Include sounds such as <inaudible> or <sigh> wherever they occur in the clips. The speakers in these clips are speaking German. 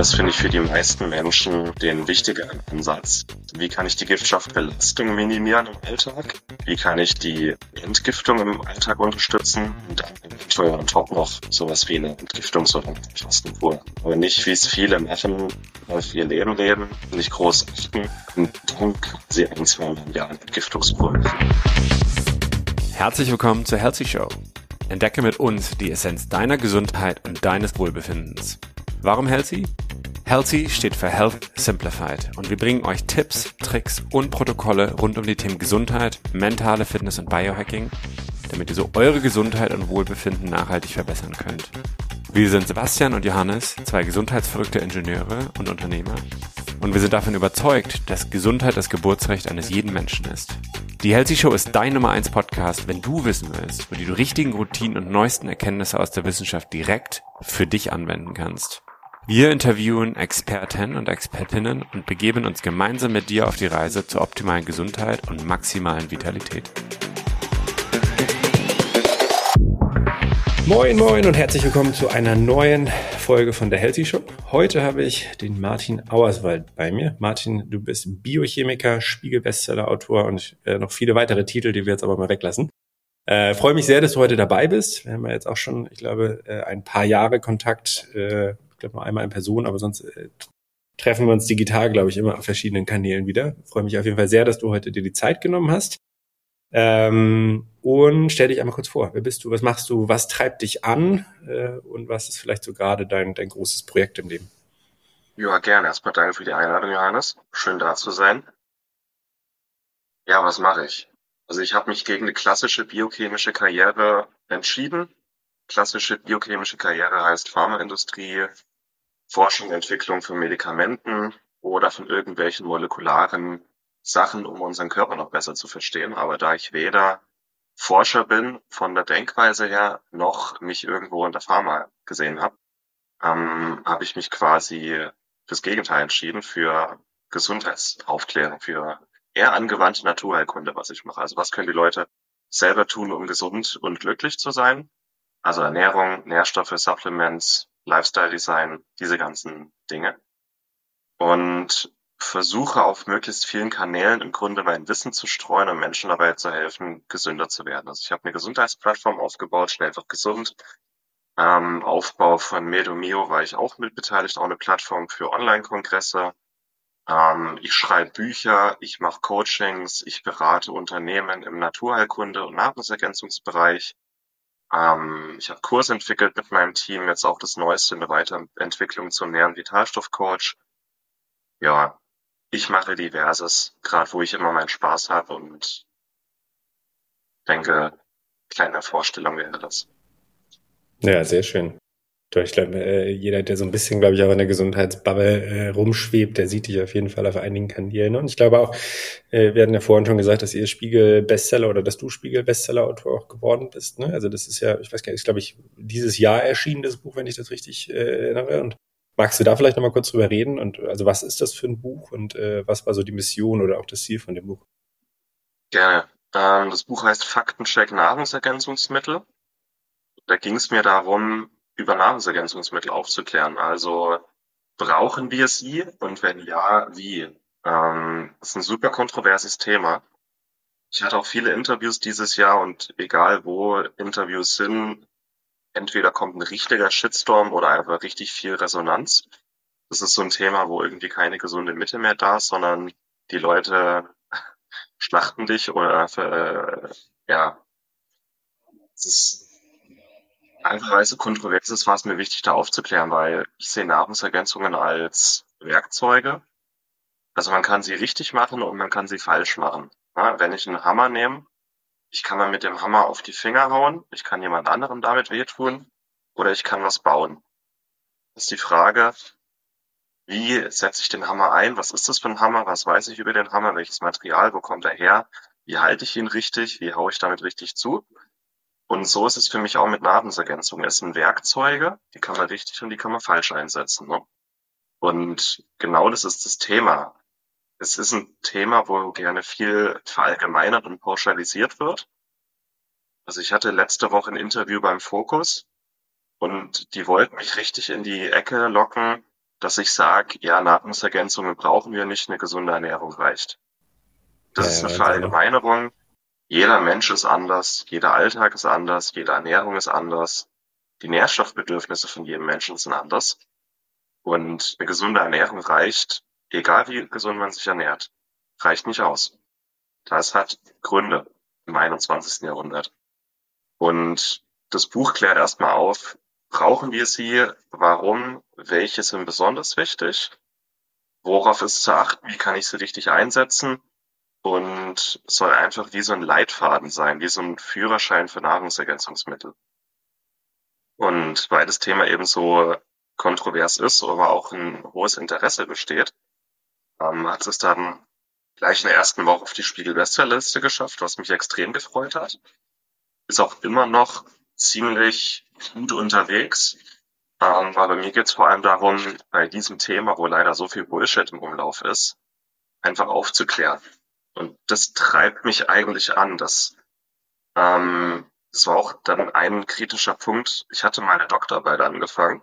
das finde ich für die meisten Menschen den wichtigeren Ansatz. Wie kann ich die Giftstoffbelastung minimieren im Alltag? Wie kann ich die Entgiftung im Alltag unterstützen? Und dann eventuell on top noch sowas wie eine Entgiftungs- oder Fastenkur. Aber nicht, wie es viele machen, auf ihr Leben leben, nicht groß achten und dann sie ein, zweimal im Jahr eine Entgiftungskur. Herzlich willkommen zur Healthy Show. Entdecke mit uns die Essenz deiner Gesundheit und deines Wohlbefindens. Warum Healthy? Healthy steht für Health Simplified und wir bringen euch Tipps, Tricks und Protokolle rund um die Themen Gesundheit, mentale Fitness und Biohacking, damit ihr so eure Gesundheit und Wohlbefinden nachhaltig verbessern könnt. Wir sind Sebastian und Johannes, zwei gesundheitsverrückte Ingenieure und Unternehmer und wir sind davon überzeugt, dass Gesundheit das Geburtsrecht eines jeden Menschen ist. Die Healthy Show ist dein Nummer 1 Podcast, wenn du wissen willst, wo du die richtigen Routinen und neuesten Erkenntnisse aus der Wissenschaft direkt für dich anwenden kannst. Wir interviewen Experten und Expertinnen und begeben uns gemeinsam mit dir auf die Reise zur optimalen Gesundheit und maximalen Vitalität. Moin, moin und herzlich willkommen zu einer neuen Folge von der Healthy Show. Heute habe ich den Martin Auerswald bei mir. Martin, du bist Biochemiker, Spiegel-Bestseller-Autor und äh, noch viele weitere Titel, die wir jetzt aber mal weglassen. Äh, freue mich sehr, dass du heute dabei bist. Wir haben ja jetzt auch schon, ich glaube, äh, ein paar Jahre Kontakt äh, glaube nur einmal in Person, aber sonst äh, treffen wir uns digital, glaube ich, immer auf verschiedenen Kanälen wieder. Freue mich auf jeden Fall sehr, dass du heute dir die Zeit genommen hast. Ähm, und stell dich einmal kurz vor. Wer bist du? Was machst du? Was treibt dich an? Äh, und was ist vielleicht so gerade dein, dein großes Projekt im Leben? Ja, gerne. Erstmal danke für die Einladung, Johannes. Schön da zu sein. Ja, was mache ich? Also ich habe mich gegen eine klassische biochemische Karriere entschieden. Klassische biochemische Karriere heißt Pharmaindustrie, Forschung, Entwicklung von Medikamenten oder von irgendwelchen molekularen Sachen, um unseren Körper noch besser zu verstehen. Aber da ich weder Forscher bin von der Denkweise her, noch mich irgendwo in der Pharma gesehen habe, ähm, habe ich mich quasi fürs Gegenteil entschieden, für Gesundheitsaufklärung, für eher angewandte Naturheilkunde, was ich mache. Also was können die Leute selber tun, um gesund und glücklich zu sein? Also Ernährung, Nährstoffe, Supplements, Lifestyle Design, diese ganzen Dinge. Und versuche auf möglichst vielen Kanälen im Grunde mein Wissen zu streuen und Menschen dabei zu helfen, gesünder zu werden. Also ich habe eine Gesundheitsplattform aufgebaut, schnell einfach gesund. Ähm, Aufbau von Medomio war ich auch mit beteiligt, auch eine Plattform für Online-Kongresse. Ähm, ich schreibe Bücher, ich mache Coachings, ich berate Unternehmen im Naturheilkunde und Nahrungsergänzungsbereich. Ähm, ich habe Kurs entwickelt mit meinem Team, jetzt auch das Neueste, eine Weiterentwicklung zum Nähren Vitalstoffcoach. Ja, ich mache diverses, gerade wo ich immer meinen Spaß habe und denke, kleine Vorstellung wäre das. Ja, sehr schön. Ich glaube, äh, jeder, der so ein bisschen, glaube ich, auch in der Gesundheitsbubble äh, rumschwebt, der sieht dich auf jeden Fall auf einigen Kanälen. Und ich glaube auch, äh, wir hatten ja vorhin schon gesagt, dass ihr Spiegel-Bestseller oder dass du Spiegel-Bestseller-Autor auch geworden bist. Ne? Also das ist ja, ich weiß gar nicht, ist, glaube ich, dieses Jahr erschienen, das Buch, wenn ich das richtig äh, erinnere. Und magst du da vielleicht nochmal kurz drüber reden? Und also was ist das für ein Buch und äh, was war so die Mission oder auch das Ziel von dem Buch? Gerne. Ähm, das Buch heißt Faktencheck Nahrungsergänzungsmittel. Da ging es mir darum, über Nahrungsergänzungsmittel aufzuklären. Also brauchen wir sie und wenn ja, wie? Ähm, das ist ein super kontroverses Thema. Ich hatte auch viele Interviews dieses Jahr und egal wo Interviews sind, entweder kommt ein richtiger Shitstorm oder einfach richtig viel Resonanz. Das ist so ein Thema, wo irgendwie keine gesunde Mitte mehr da ist, sondern die Leute <laughs> schlachten dich oder äh, ja, es ist einfach weil es so kontrovers ist, war es mir wichtig, da aufzuklären, weil ich sehe Nahrungsergänzungen als Werkzeuge. Also man kann sie richtig machen und man kann sie falsch machen. Ja, wenn ich einen Hammer nehme, ich kann mal mit dem Hammer auf die Finger hauen, ich kann jemand anderem damit wehtun oder ich kann was bauen. Das ist die Frage, wie setze ich den Hammer ein? Was ist das für ein Hammer? Was weiß ich über den Hammer? Welches Material? Wo kommt er her? Wie halte ich ihn richtig? Wie haue ich damit richtig zu? Und so ist es für mich auch mit Nahrungsergänzungen. Es sind Werkzeuge, die kann man richtig und die kann man falsch einsetzen. Ne? Und genau das ist das Thema. Es ist ein Thema, wo gerne viel verallgemeinert und pauschalisiert wird. Also ich hatte letzte Woche ein Interview beim Fokus und die wollten mich richtig in die Ecke locken. dass ich sage, ja, Nahrungsergänzungen brauchen wir nicht, eine gesunde Ernährung reicht. Das ja, ist eine Verallgemeinerung. Jeder Mensch ist anders, jeder Alltag ist anders, jede Ernährung ist anders. Die Nährstoffbedürfnisse von jedem Menschen sind anders. Und eine gesunde Ernährung reicht, egal wie gesund man sich ernährt, reicht nicht aus. Das hat Gründe im 21. Jahrhundert. Und das Buch klärt erstmal auf, brauchen wir sie, warum, welche sind besonders wichtig, worauf ist zu achten, wie kann ich sie richtig einsetzen und soll einfach wie so ein Leitfaden sein, wie so ein Führerschein für Nahrungsergänzungsmittel. Und weil das Thema eben so kontrovers ist, aber auch ein hohes Interesse besteht, ähm, hat es dann gleich in der ersten Woche auf die Spiegel-Bestsellerliste geschafft, was mich extrem gefreut hat. Ist auch immer noch ziemlich gut unterwegs. Ähm, weil bei mir geht es vor allem darum, bei diesem Thema, wo leider so viel Bullshit im Umlauf ist, einfach aufzuklären. Und das treibt mich eigentlich an. Das, ähm, das war auch dann ein kritischer Punkt. Ich hatte meine Doktorarbeit angefangen.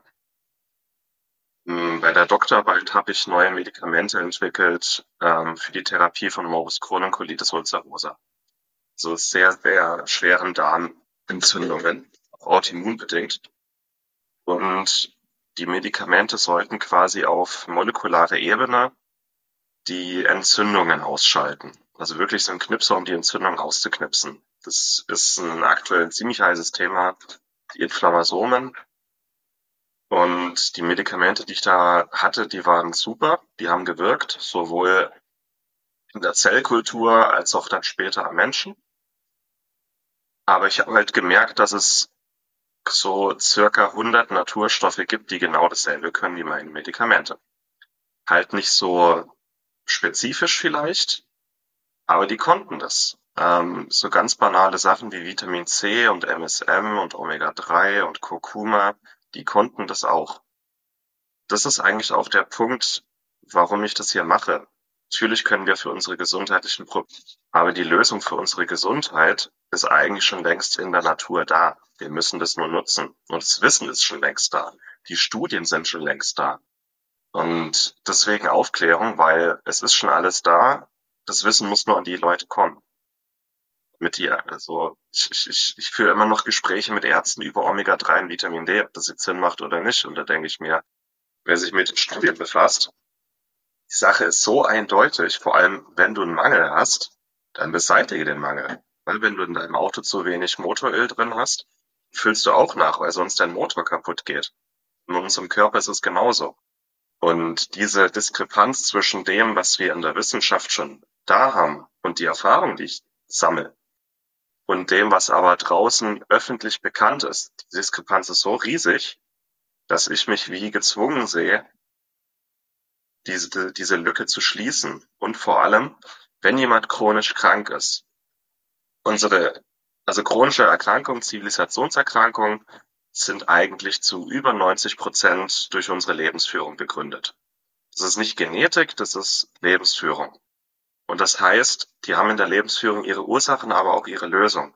Hm, bei der Doktorarbeit habe ich neue Medikamente entwickelt ähm, für die Therapie von Morbus Crohn und Colitis ulcerosa. So sehr, sehr schweren Darmentzündungen autoimmunbedingt. Und die Medikamente sollten quasi auf molekulare Ebene die Entzündungen ausschalten. Also wirklich so ein Knipser, um die Entzündung auszuknipsen. Das ist ein aktuell ziemlich heißes Thema. Die Inflammasomen. Und die Medikamente, die ich da hatte, die waren super. Die haben gewirkt, sowohl in der Zellkultur als auch dann später am Menschen. Aber ich habe halt gemerkt, dass es so circa 100 Naturstoffe gibt, die genau dasselbe können wie meine Medikamente. Halt nicht so spezifisch vielleicht, aber die konnten das. Ähm, so ganz banale Sachen wie Vitamin C und MSM und Omega-3 und Kurkuma, die konnten das auch. Das ist eigentlich auch der Punkt, warum ich das hier mache. Natürlich können wir für unsere gesundheitlichen Probleme, aber die Lösung für unsere Gesundheit ist eigentlich schon längst in der Natur da. Wir müssen das nur nutzen. Und das Wissen ist schon längst da. Die Studien sind schon längst da. Und deswegen Aufklärung, weil es ist schon alles da. Das Wissen muss nur an die Leute kommen. Mit dir. Also ich, ich, ich führe immer noch Gespräche mit Ärzten über Omega-3 und Vitamin D, ob das jetzt Sinn macht oder nicht. Und da denke ich mir, wer sich mit den Studien befasst, die Sache ist so eindeutig, vor allem wenn du einen Mangel hast, dann beseitige den Mangel. Weil wenn du in deinem Auto zu wenig Motoröl drin hast, füllst du auch nach, weil sonst dein Motor kaputt geht. In unserem Körper ist es genauso. Und diese Diskrepanz zwischen dem, was wir in der Wissenschaft schon da haben und die Erfahrung, die ich sammle, und dem, was aber draußen öffentlich bekannt ist, die Diskrepanz ist so riesig, dass ich mich wie gezwungen sehe, diese, diese Lücke zu schließen. Und vor allem, wenn jemand chronisch krank ist. Unsere, also chronische Erkrankungen, Zivilisationserkrankungen sind eigentlich zu über 90 Prozent durch unsere Lebensführung begründet. Das ist nicht Genetik, das ist Lebensführung. Und das heißt, die haben in der Lebensführung ihre Ursachen, aber auch ihre Lösung.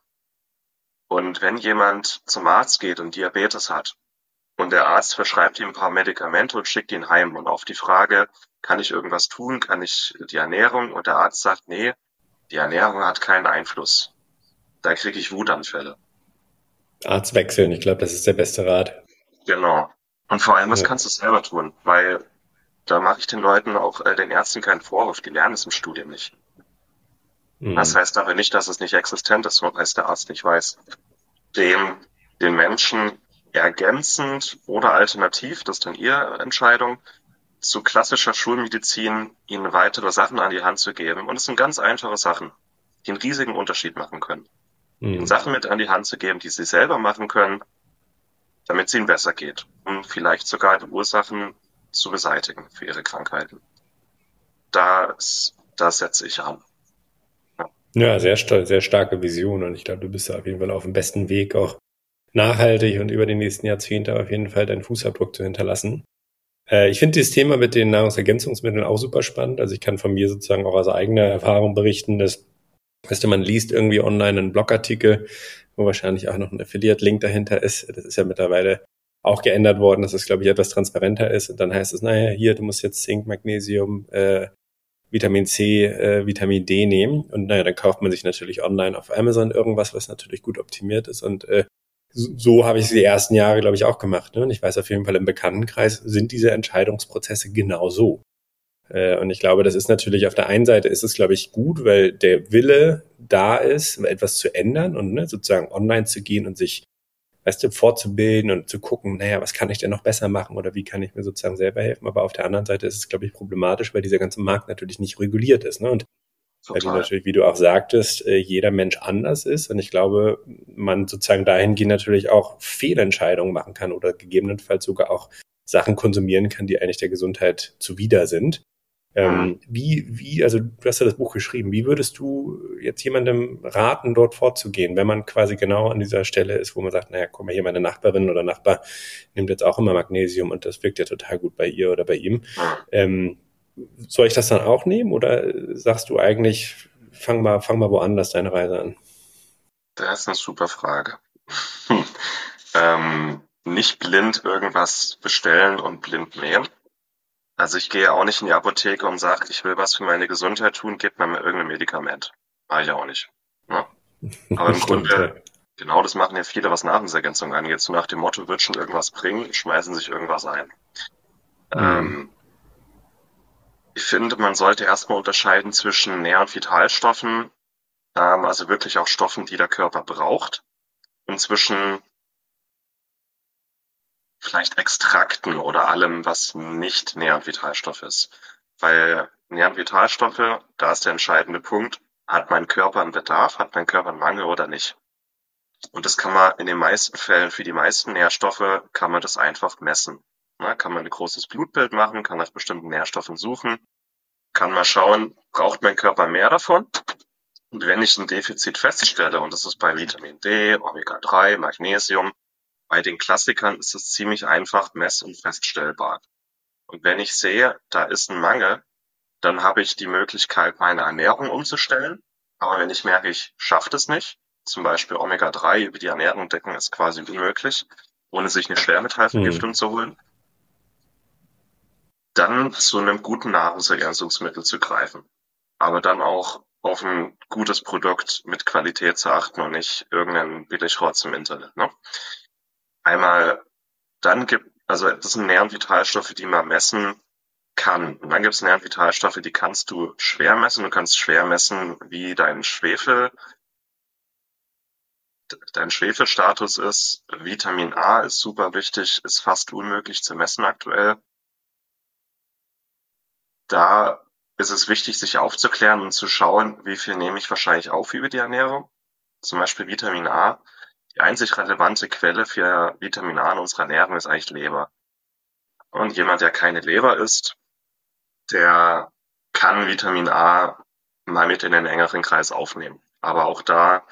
Und wenn jemand zum Arzt geht und Diabetes hat und der Arzt verschreibt ihm ein paar Medikamente und schickt ihn heim. Und auf die Frage, kann ich irgendwas tun? Kann ich die Ernährung? Und der Arzt sagt, nee, die Ernährung hat keinen Einfluss. Da kriege ich Wutanfälle. Arzt wechseln, ich glaube, das ist der beste Rat. Genau. Und vor allem, was ja. kannst du selber tun? Weil da mache ich den Leuten auch, äh, den Ärzten keinen Vorwurf, die lernen es im Studium nicht. Mhm. Das heißt aber nicht, dass es nicht existent ist, weil es der Arzt nicht weiß. Dem, den Menschen ergänzend oder alternativ, das ist dann Ihre Entscheidung, zu klassischer Schulmedizin ihnen weitere Sachen an die Hand zu geben. Und es sind ganz einfache Sachen, die einen riesigen Unterschied machen können. Mhm. Sachen mit an die Hand zu geben, die sie selber machen können, damit es ihnen besser geht. Um vielleicht sogar die Ursachen zu beseitigen für ihre Krankheiten. Das, das setze ich an. Ja, ja sehr, sehr starke Vision und ich glaube, du bist auf jeden Fall auf dem besten Weg, auch nachhaltig und über die nächsten Jahrzehnte auf jeden Fall deinen Fußabdruck zu hinterlassen. Äh, ich finde dieses Thema mit den Nahrungsergänzungsmitteln auch super spannend. Also ich kann von mir sozusagen auch aus eigener Erfahrung berichten, dass, weißt du, man liest irgendwie online einen Blogartikel, wo wahrscheinlich auch noch ein Affiliate-Link dahinter ist. Das ist ja mittlerweile auch geändert worden, dass es, glaube ich, etwas transparenter ist. Und dann heißt es, naja, hier, du musst jetzt Zink, Magnesium, äh, Vitamin C, äh, Vitamin D nehmen. Und naja, dann kauft man sich natürlich online auf Amazon irgendwas, was natürlich gut optimiert ist. Und äh, so, habe ich es die ersten Jahre, glaube ich, auch gemacht. Ne? Und ich weiß auf jeden Fall, im Bekanntenkreis sind diese Entscheidungsprozesse genau so. Äh, und ich glaube, das ist natürlich auf der einen Seite ist es, glaube ich, gut, weil der Wille da ist, etwas zu ändern und ne, sozusagen online zu gehen und sich weißt du, fortzubilden und zu gucken, naja, was kann ich denn noch besser machen oder wie kann ich mir sozusagen selber helfen. Aber auf der anderen Seite ist es, glaube ich, problematisch, weil dieser ganze Markt natürlich nicht reguliert ist. Ne? Und Total. weil du natürlich, wie du auch sagtest, äh, jeder Mensch anders ist. Und ich glaube, man sozusagen dahingehend natürlich auch Fehlentscheidungen machen kann oder gegebenenfalls sogar auch Sachen konsumieren kann, die eigentlich der Gesundheit zuwider sind. Ähm, wie, wie, also du hast ja das Buch geschrieben, wie würdest du jetzt jemandem raten, dort vorzugehen, wenn man quasi genau an dieser Stelle ist, wo man sagt, naja, guck mal hier, meine Nachbarin oder Nachbar nimmt jetzt auch immer Magnesium und das wirkt ja total gut bei ihr oder bei ihm. Ähm, soll ich das dann auch nehmen oder sagst du eigentlich, fang mal, fang mal woanders deine Reise an? Das ist eine super Frage. <laughs> ähm, nicht blind irgendwas bestellen und blind nehmen also ich gehe auch nicht in die Apotheke und sage, ich will was für meine Gesundheit tun, gib mir mal irgendein Medikament. Mache ich auch nicht. Ne? Aber im <laughs> Grunde, genau das machen ja viele, was Nahrungsergänzung angeht. So nach dem Motto, wird schon irgendwas bringen, schmeißen sich irgendwas ein. Mhm. Ähm, ich finde, man sollte erstmal unterscheiden zwischen Nähr- und Vitalstoffen, ähm, also wirklich auch Stoffen, die der Körper braucht, und zwischen vielleicht Extrakten oder allem, was nicht Nährvitalstoff ist. Weil Nährvitalstoffe, da ist der entscheidende Punkt, hat mein Körper einen Bedarf, hat mein Körper einen Mangel oder nicht. Und das kann man in den meisten Fällen, für die meisten Nährstoffe, kann man das einfach messen. Na, kann man ein großes Blutbild machen, kann nach bestimmten Nährstoffen suchen, kann mal schauen, braucht mein Körper mehr davon? Und wenn ich ein Defizit feststelle, und das ist bei Vitamin D, Omega-3, Magnesium, bei den Klassikern ist es ziemlich einfach mess- und feststellbar. Und wenn ich sehe, da ist ein Mangel, dann habe ich die Möglichkeit, meine Ernährung umzustellen. Aber wenn ich merke, ich schaffe das nicht, zum Beispiel Omega-3 über die Ernährung decken ist quasi unmöglich, ohne sich eine Schwermetallvergiftung mhm. zu holen, dann zu einem guten Nahrungsergänzungsmittel zu greifen. Aber dann auch auf ein gutes Produkt mit Qualität zu achten und nicht irgendeinen Billigrotz im Internet. Ne? Einmal dann gibt, also das sind Nähr- und Vitalstoffe, die man messen kann. Und dann gibt es Nähr- und Vitalstoffe, die kannst du schwer messen. Du kannst schwer messen, wie dein Schwefel, dein Schwefelstatus ist. Vitamin A ist super wichtig, ist fast unmöglich zu messen aktuell. Da ist es wichtig, sich aufzuklären und zu schauen, wie viel nehme ich wahrscheinlich auf über die Ernährung. Zum Beispiel Vitamin A die einzig relevante Quelle für Vitamin A in unserer Ernährung ist eigentlich Leber. Und jemand, der keine Leber isst, der kann Vitamin A mal mit in den engeren Kreis aufnehmen. Aber auch da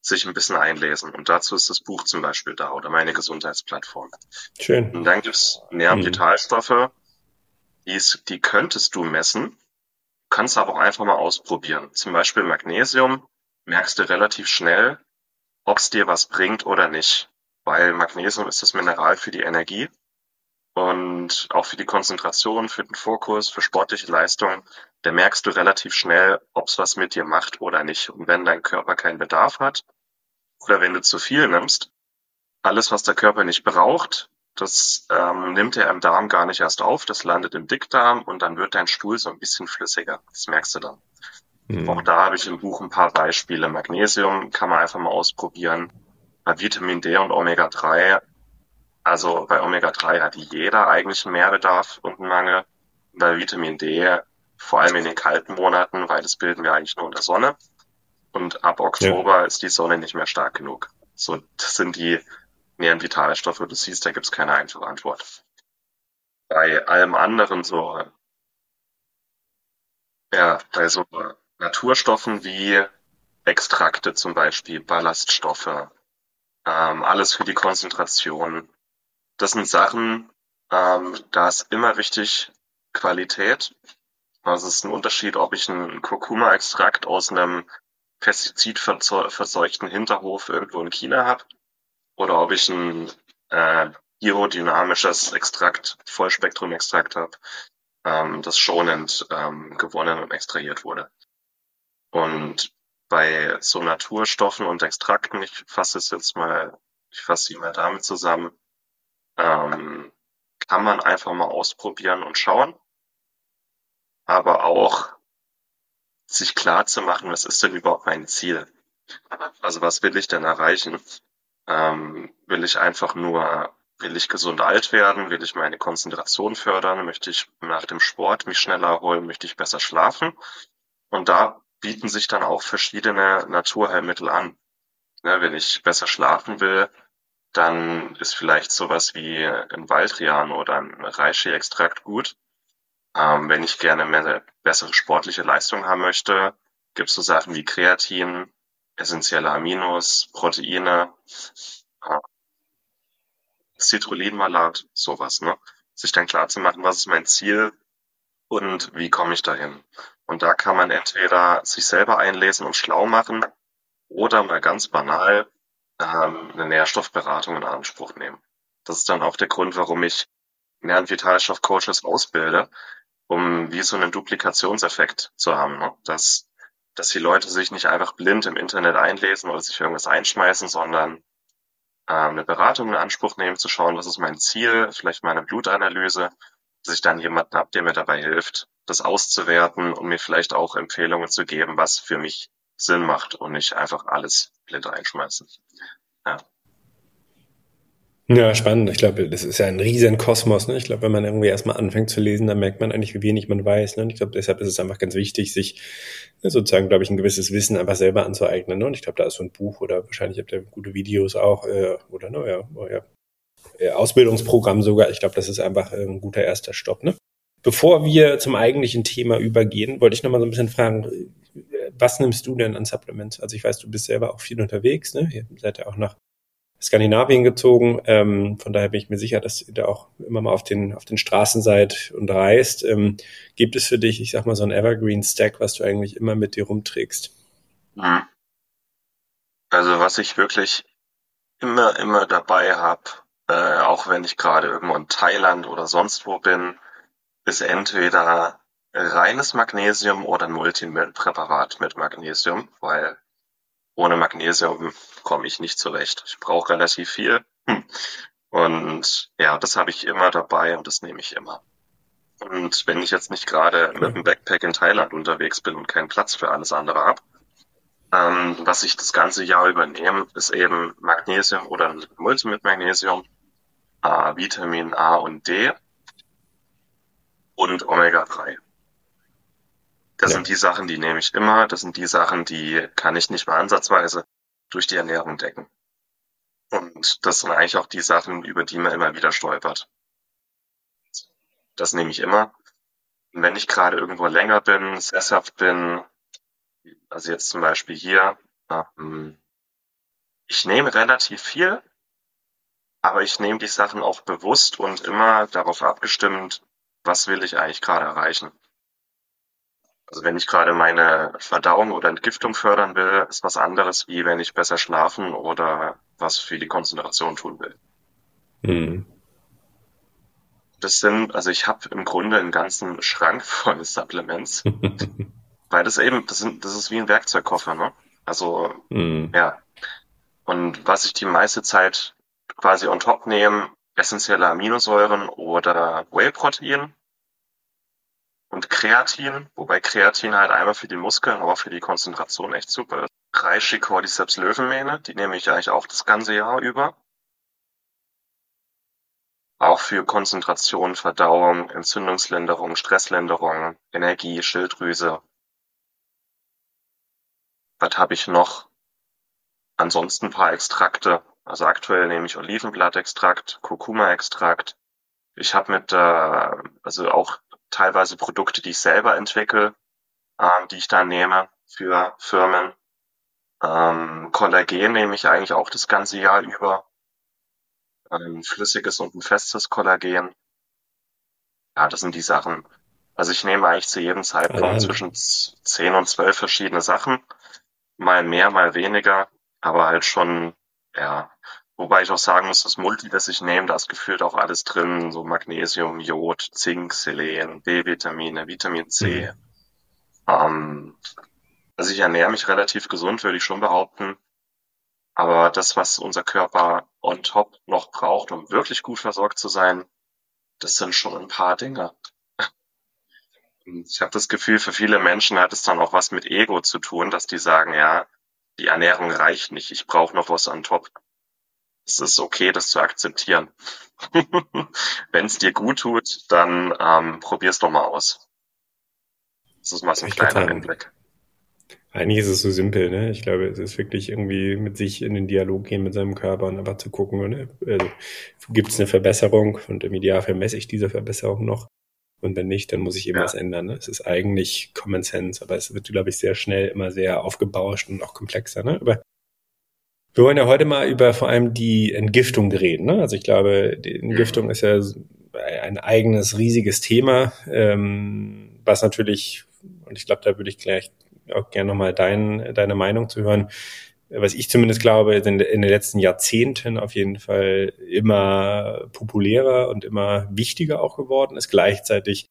sich ein bisschen einlesen. Und dazu ist das Buch zum Beispiel da oder meine Gesundheitsplattform. Schön. Und dann gibt's Nähr- und mhm. Die, die könntest du messen, kannst aber auch einfach mal ausprobieren. Zum Beispiel Magnesium merkst du relativ schnell, ob es dir was bringt oder nicht. Weil Magnesium ist das Mineral für die Energie und auch für die Konzentration, für den Fokus, für sportliche Leistung. Da merkst du relativ schnell, ob es was mit dir macht oder nicht. Und wenn dein Körper keinen Bedarf hat oder wenn du zu viel nimmst, alles, was der Körper nicht braucht, das ähm, nimmt er im Darm gar nicht erst auf, das landet im Dickdarm und dann wird dein Stuhl so ein bisschen flüssiger. Das merkst du dann. Mhm. Auch da habe ich im Buch ein paar Beispiele. Magnesium kann man einfach mal ausprobieren. Bei Vitamin D und Omega-3, also bei Omega-3 hat jeder eigentlich einen Mehrbedarf und einen Mangel. Bei Vitamin D, vor allem in den kalten Monaten, weil das bilden wir eigentlich nur in der Sonne. Und ab Oktober ja. ist die Sonne nicht mehr stark genug. So, das sind die näheren Vitalstoffe. Du siehst, da gibt's keine einfache Antwort. Bei allem anderen so, ja, bei so Naturstoffen wie Extrakte zum Beispiel, Ballaststoffe, ähm, alles für die Konzentration. Das sind Sachen, ähm, da ist immer wichtig Qualität. Also es ist ein Unterschied, ob ich einen Kurkuma-Extrakt aus einem pestizidverseuchten Hinterhof irgendwo in China habe oder ob ich einen äh, biodynamisches Extrakt, Vollspektrum-Extrakt habe, ähm, das schonend ähm, gewonnen und extrahiert wurde. Und bei so Naturstoffen und Extrakten, ich fasse es jetzt mal, ich fasse sie mal damit zusammen, ähm, kann man einfach mal ausprobieren und schauen, aber auch sich klar zu machen, was ist denn überhaupt mein Ziel? Also was will ich denn erreichen? Ähm, will ich einfach nur, will ich gesund alt werden? Will ich meine Konzentration fördern? Möchte ich nach dem Sport mich schneller erholen? Möchte ich besser schlafen? Und da bieten sich dann auch verschiedene Naturheilmittel an. Ja, wenn ich besser schlafen will, dann ist vielleicht sowas wie ein Waldrian oder ein Reishi-Extrakt gut. Ähm, wenn ich gerne mehr bessere sportliche Leistung haben möchte, gibt es so Sachen wie Kreatin, essentielle Aminos, Proteine, äh, Citrullin-Malat, sowas, ne? Sich dann klar zu machen, was ist mein Ziel und wie komme ich dahin. Und da kann man entweder sich selber einlesen und schlau machen oder mal ganz banal ähm, eine Nährstoffberatung in Anspruch nehmen. Das ist dann auch der Grund, warum ich Nähr- und Vitalstoffcoaches ausbilde, um wie so einen Duplikationseffekt zu haben, ne? dass, dass die Leute sich nicht einfach blind im Internet einlesen oder sich irgendwas einschmeißen, sondern äh, eine Beratung in Anspruch nehmen, zu schauen, was ist mein Ziel, vielleicht meine Blutanalyse, dass ich dann jemanden habe, der mir dabei hilft, das auszuwerten und mir vielleicht auch Empfehlungen zu geben, was für mich Sinn macht und nicht einfach alles blind einschmeißen. Ja. Ja, spannend. Ich glaube, das ist ja ein riesen Kosmos. Ne? Ich glaube, wenn man irgendwie erstmal anfängt zu lesen, dann merkt man eigentlich, wie wenig man weiß. Ne? Und ich glaube, deshalb ist es einfach ganz wichtig, sich ne, sozusagen, glaube ich, ein gewisses Wissen einfach selber anzueignen. Ne? Und ich glaube, da ist so ein Buch oder wahrscheinlich habt ihr gute Videos auch äh, oder ne, ja, ja, äh, Ausbildungsprogramm sogar. Ich glaube, das ist einfach äh, ein guter erster Stopp. Ne? Bevor wir zum eigentlichen Thema übergehen, wollte ich noch mal so ein bisschen fragen, was nimmst du denn an Supplements? Also ich weiß, du bist selber auch viel unterwegs, ne? Ihr seid ja auch nach Skandinavien gezogen. Ähm, von daher bin ich mir sicher, dass ihr da auch immer mal auf den, auf den Straßen seid und reist. Ähm, gibt es für dich, ich sag mal, so ein Evergreen-Stack, was du eigentlich immer mit dir rumträgst? Also was ich wirklich immer, immer dabei habe, äh, auch wenn ich gerade irgendwo in Thailand oder sonst wo bin, ist entweder reines Magnesium oder ein Multimillpräparat mit Magnesium, weil ohne Magnesium komme ich nicht zurecht. Ich brauche relativ viel. Hm. Und ja, das habe ich immer dabei und das nehme ich immer. Und wenn ich jetzt nicht gerade mit dem Backpack in Thailand unterwegs bin und keinen Platz für alles andere habe, ähm, was ich das ganze Jahr übernehme, ist eben Magnesium oder ein Multi mit Magnesium, äh, Vitamin A und D und Omega-3. Das ja. sind die Sachen, die nehme ich immer. Das sind die Sachen, die kann ich nicht mal ansatzweise durch die Ernährung decken. Und das sind eigentlich auch die Sachen, über die man immer wieder stolpert. Das nehme ich immer. Und wenn ich gerade irgendwo länger bin, sesshaft bin, also jetzt zum Beispiel hier, ähm, ich nehme relativ viel, aber ich nehme die Sachen auch bewusst und immer darauf abgestimmt, was will ich eigentlich gerade erreichen. Also wenn ich gerade meine Verdauung oder Entgiftung fördern will, ist was anderes, wie wenn ich besser schlafen oder was für die Konzentration tun will. Mhm. Das sind, also ich habe im Grunde einen ganzen Schrank <laughs> voll Supplements, <laughs> weil das eben, das, sind, das ist wie ein Werkzeugkoffer, ne? Also mhm. ja. Und was ich die meiste Zeit quasi on top nehme, essentielle Aminosäuren oder Whey-Protein und Kreatin, wobei Kreatin halt einmal für die Muskeln, aber für die Konzentration echt super ist. Reishi Cordyceps Löwenmähne, die nehme ich eigentlich auch das ganze Jahr über. Auch für Konzentration, Verdauung, Entzündungslinderung, Stresslinderung, Energie, Schilddrüse. Was habe ich noch? Ansonsten ein paar Extrakte. Also aktuell nehme ich Olivenblattextrakt, Kurkuma-Extrakt. Ich habe mit, äh, also auch teilweise Produkte, die ich selber entwickle, ähm, die ich da nehme für Firmen. Ähm, Kollagen nehme ich eigentlich auch das ganze Jahr über. Ein flüssiges und ein festes Kollagen. Ja, das sind die Sachen. Also ich nehme eigentlich zu jedem Zeitpunkt zwischen zehn und zwölf verschiedene Sachen. Mal mehr, mal weniger, aber halt schon, ja, Wobei ich auch sagen muss, das Multi, das ich nehme, da ist gefühlt auch alles drin, so Magnesium, Jod, Zink, Selen, B-Vitamine, Vitamin C. Mhm. Ähm, also ich ernähre mich relativ gesund, würde ich schon behaupten. Aber das, was unser Körper on top noch braucht, um wirklich gut versorgt zu sein, das sind schon ein paar Dinge. Ich habe das Gefühl, für viele Menschen hat es dann auch was mit Ego zu tun, dass die sagen, ja, die Ernährung reicht nicht, ich brauche noch was on top es ist okay, das zu akzeptieren. <laughs> Wenn es dir gut tut, dann ähm, probier's doch mal aus. Das ist mal so ein ich kleiner Einblick. Eigentlich ist es so simpel, ne? Ich glaube, es ist wirklich irgendwie mit sich in den Dialog gehen mit seinem Körper und einfach zu gucken, ne? also, gibt es eine Verbesserung und im Idealfall messe ich diese Verbesserung noch. Und wenn nicht, dann muss ich eben ja. was ändern. Ne? Es ist eigentlich Common Sense, aber es wird, glaube ich, sehr schnell immer sehr aufgebauscht und auch komplexer. Ne? Aber wir wollen ja heute mal über vor allem die Entgiftung reden. Ne? Also ich glaube, die Entgiftung ist ja ein eigenes, riesiges Thema, ähm, was natürlich, und ich glaube, da würde ich gleich auch gerne nochmal dein, deine Meinung zu hören, was ich zumindest glaube, in, in den letzten Jahrzehnten auf jeden Fall immer populärer und immer wichtiger auch geworden ist. Gleichzeitig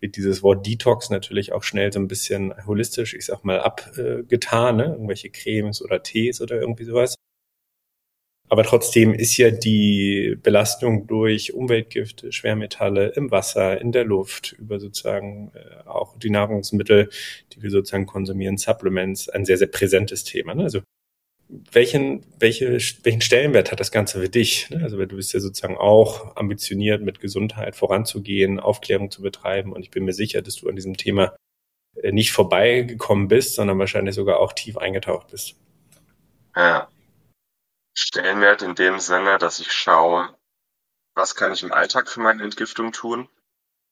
wird dieses Wort Detox natürlich auch schnell so ein bisschen holistisch, ich sag mal, abgetan, ne? irgendwelche Cremes oder Tees oder irgendwie sowas. Aber trotzdem ist ja die Belastung durch Umweltgifte, Schwermetalle im Wasser, in der Luft, über sozusagen äh, auch die Nahrungsmittel, die wir sozusagen konsumieren, Supplements, ein sehr, sehr präsentes Thema. Ne? Also welchen, welche, welchen Stellenwert hat das Ganze für dich? Ne? Also du bist ja sozusagen auch ambitioniert, mit Gesundheit voranzugehen, Aufklärung zu betreiben. Und ich bin mir sicher, dass du an diesem Thema äh, nicht vorbeigekommen bist, sondern wahrscheinlich sogar auch tief eingetaucht bist. Ja. Stellenwert in dem Sinne, dass ich schaue, was kann ich im Alltag für meine Entgiftung tun?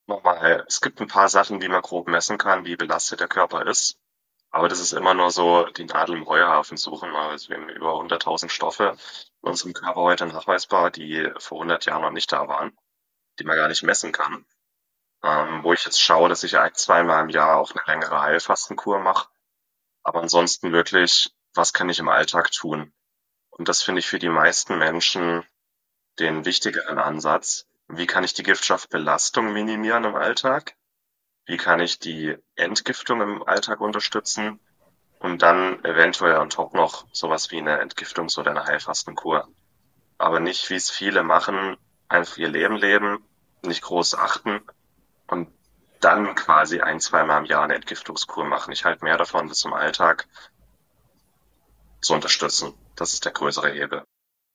Nochmal, es gibt ein paar Sachen, die man grob messen kann, wie belastet der Körper ist. Aber das ist immer nur so die Nadel im Heuhaufen suchen. Also wir haben über 100.000 Stoffe in unserem Körper heute nachweisbar, die vor 100 Jahren noch nicht da waren, die man gar nicht messen kann. Ähm, wo ich jetzt schaue, dass ich ein, zweimal im Jahr auch eine längere Heilfastenkur mache. Aber ansonsten wirklich, was kann ich im Alltag tun? Und das finde ich für die meisten Menschen den wichtigeren Ansatz. Wie kann ich die Giftstoffbelastung minimieren im Alltag? Wie kann ich die Entgiftung im Alltag unterstützen? Und dann eventuell on top noch sowas wie eine Entgiftungs- oder eine Heilfastenkur. Aber nicht, wie es viele machen, einfach ihr Leben leben, nicht groß achten und dann quasi ein, zweimal im Jahr eine Entgiftungskur machen. Ich halte mehr davon, das im Alltag zu unterstützen. Das ist der größere Hebel.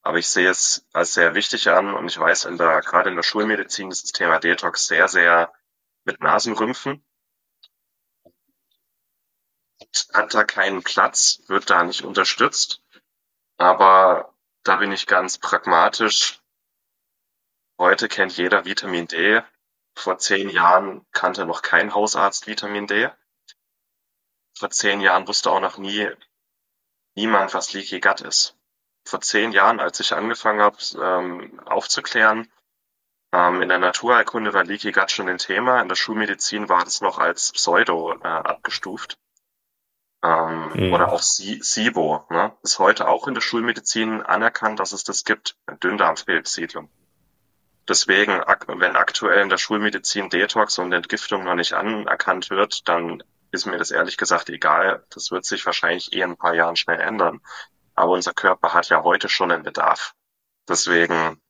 Aber ich sehe es als sehr wichtig an und ich weiß, in der, gerade in der Schulmedizin ist das Thema Detox sehr, sehr mit Nasenrümpfen. Hat da keinen Platz, wird da nicht unterstützt. Aber da bin ich ganz pragmatisch. Heute kennt jeder Vitamin D. Vor zehn Jahren kannte noch kein Hausarzt Vitamin D. Vor zehn Jahren wusste auch noch nie niemand, was Leaky Gut ist. Vor zehn Jahren, als ich angefangen habe, ähm, aufzuklären, ähm, in der Naturheilkunde war Leaky Gut schon ein Thema. In der Schulmedizin war das noch als Pseudo äh, abgestuft. Ähm, mhm. Oder auch SIBO. Ne? Ist heute auch in der Schulmedizin anerkannt, dass es das gibt. Dünndarmfehlbesiedlung. Deswegen, wenn aktuell in der Schulmedizin Detox und Entgiftung noch nicht anerkannt wird, dann ist mir das ehrlich gesagt egal. Das wird sich wahrscheinlich eh in ein paar Jahren schnell ändern. Aber unser Körper hat ja heute schon einen Bedarf. Deswegen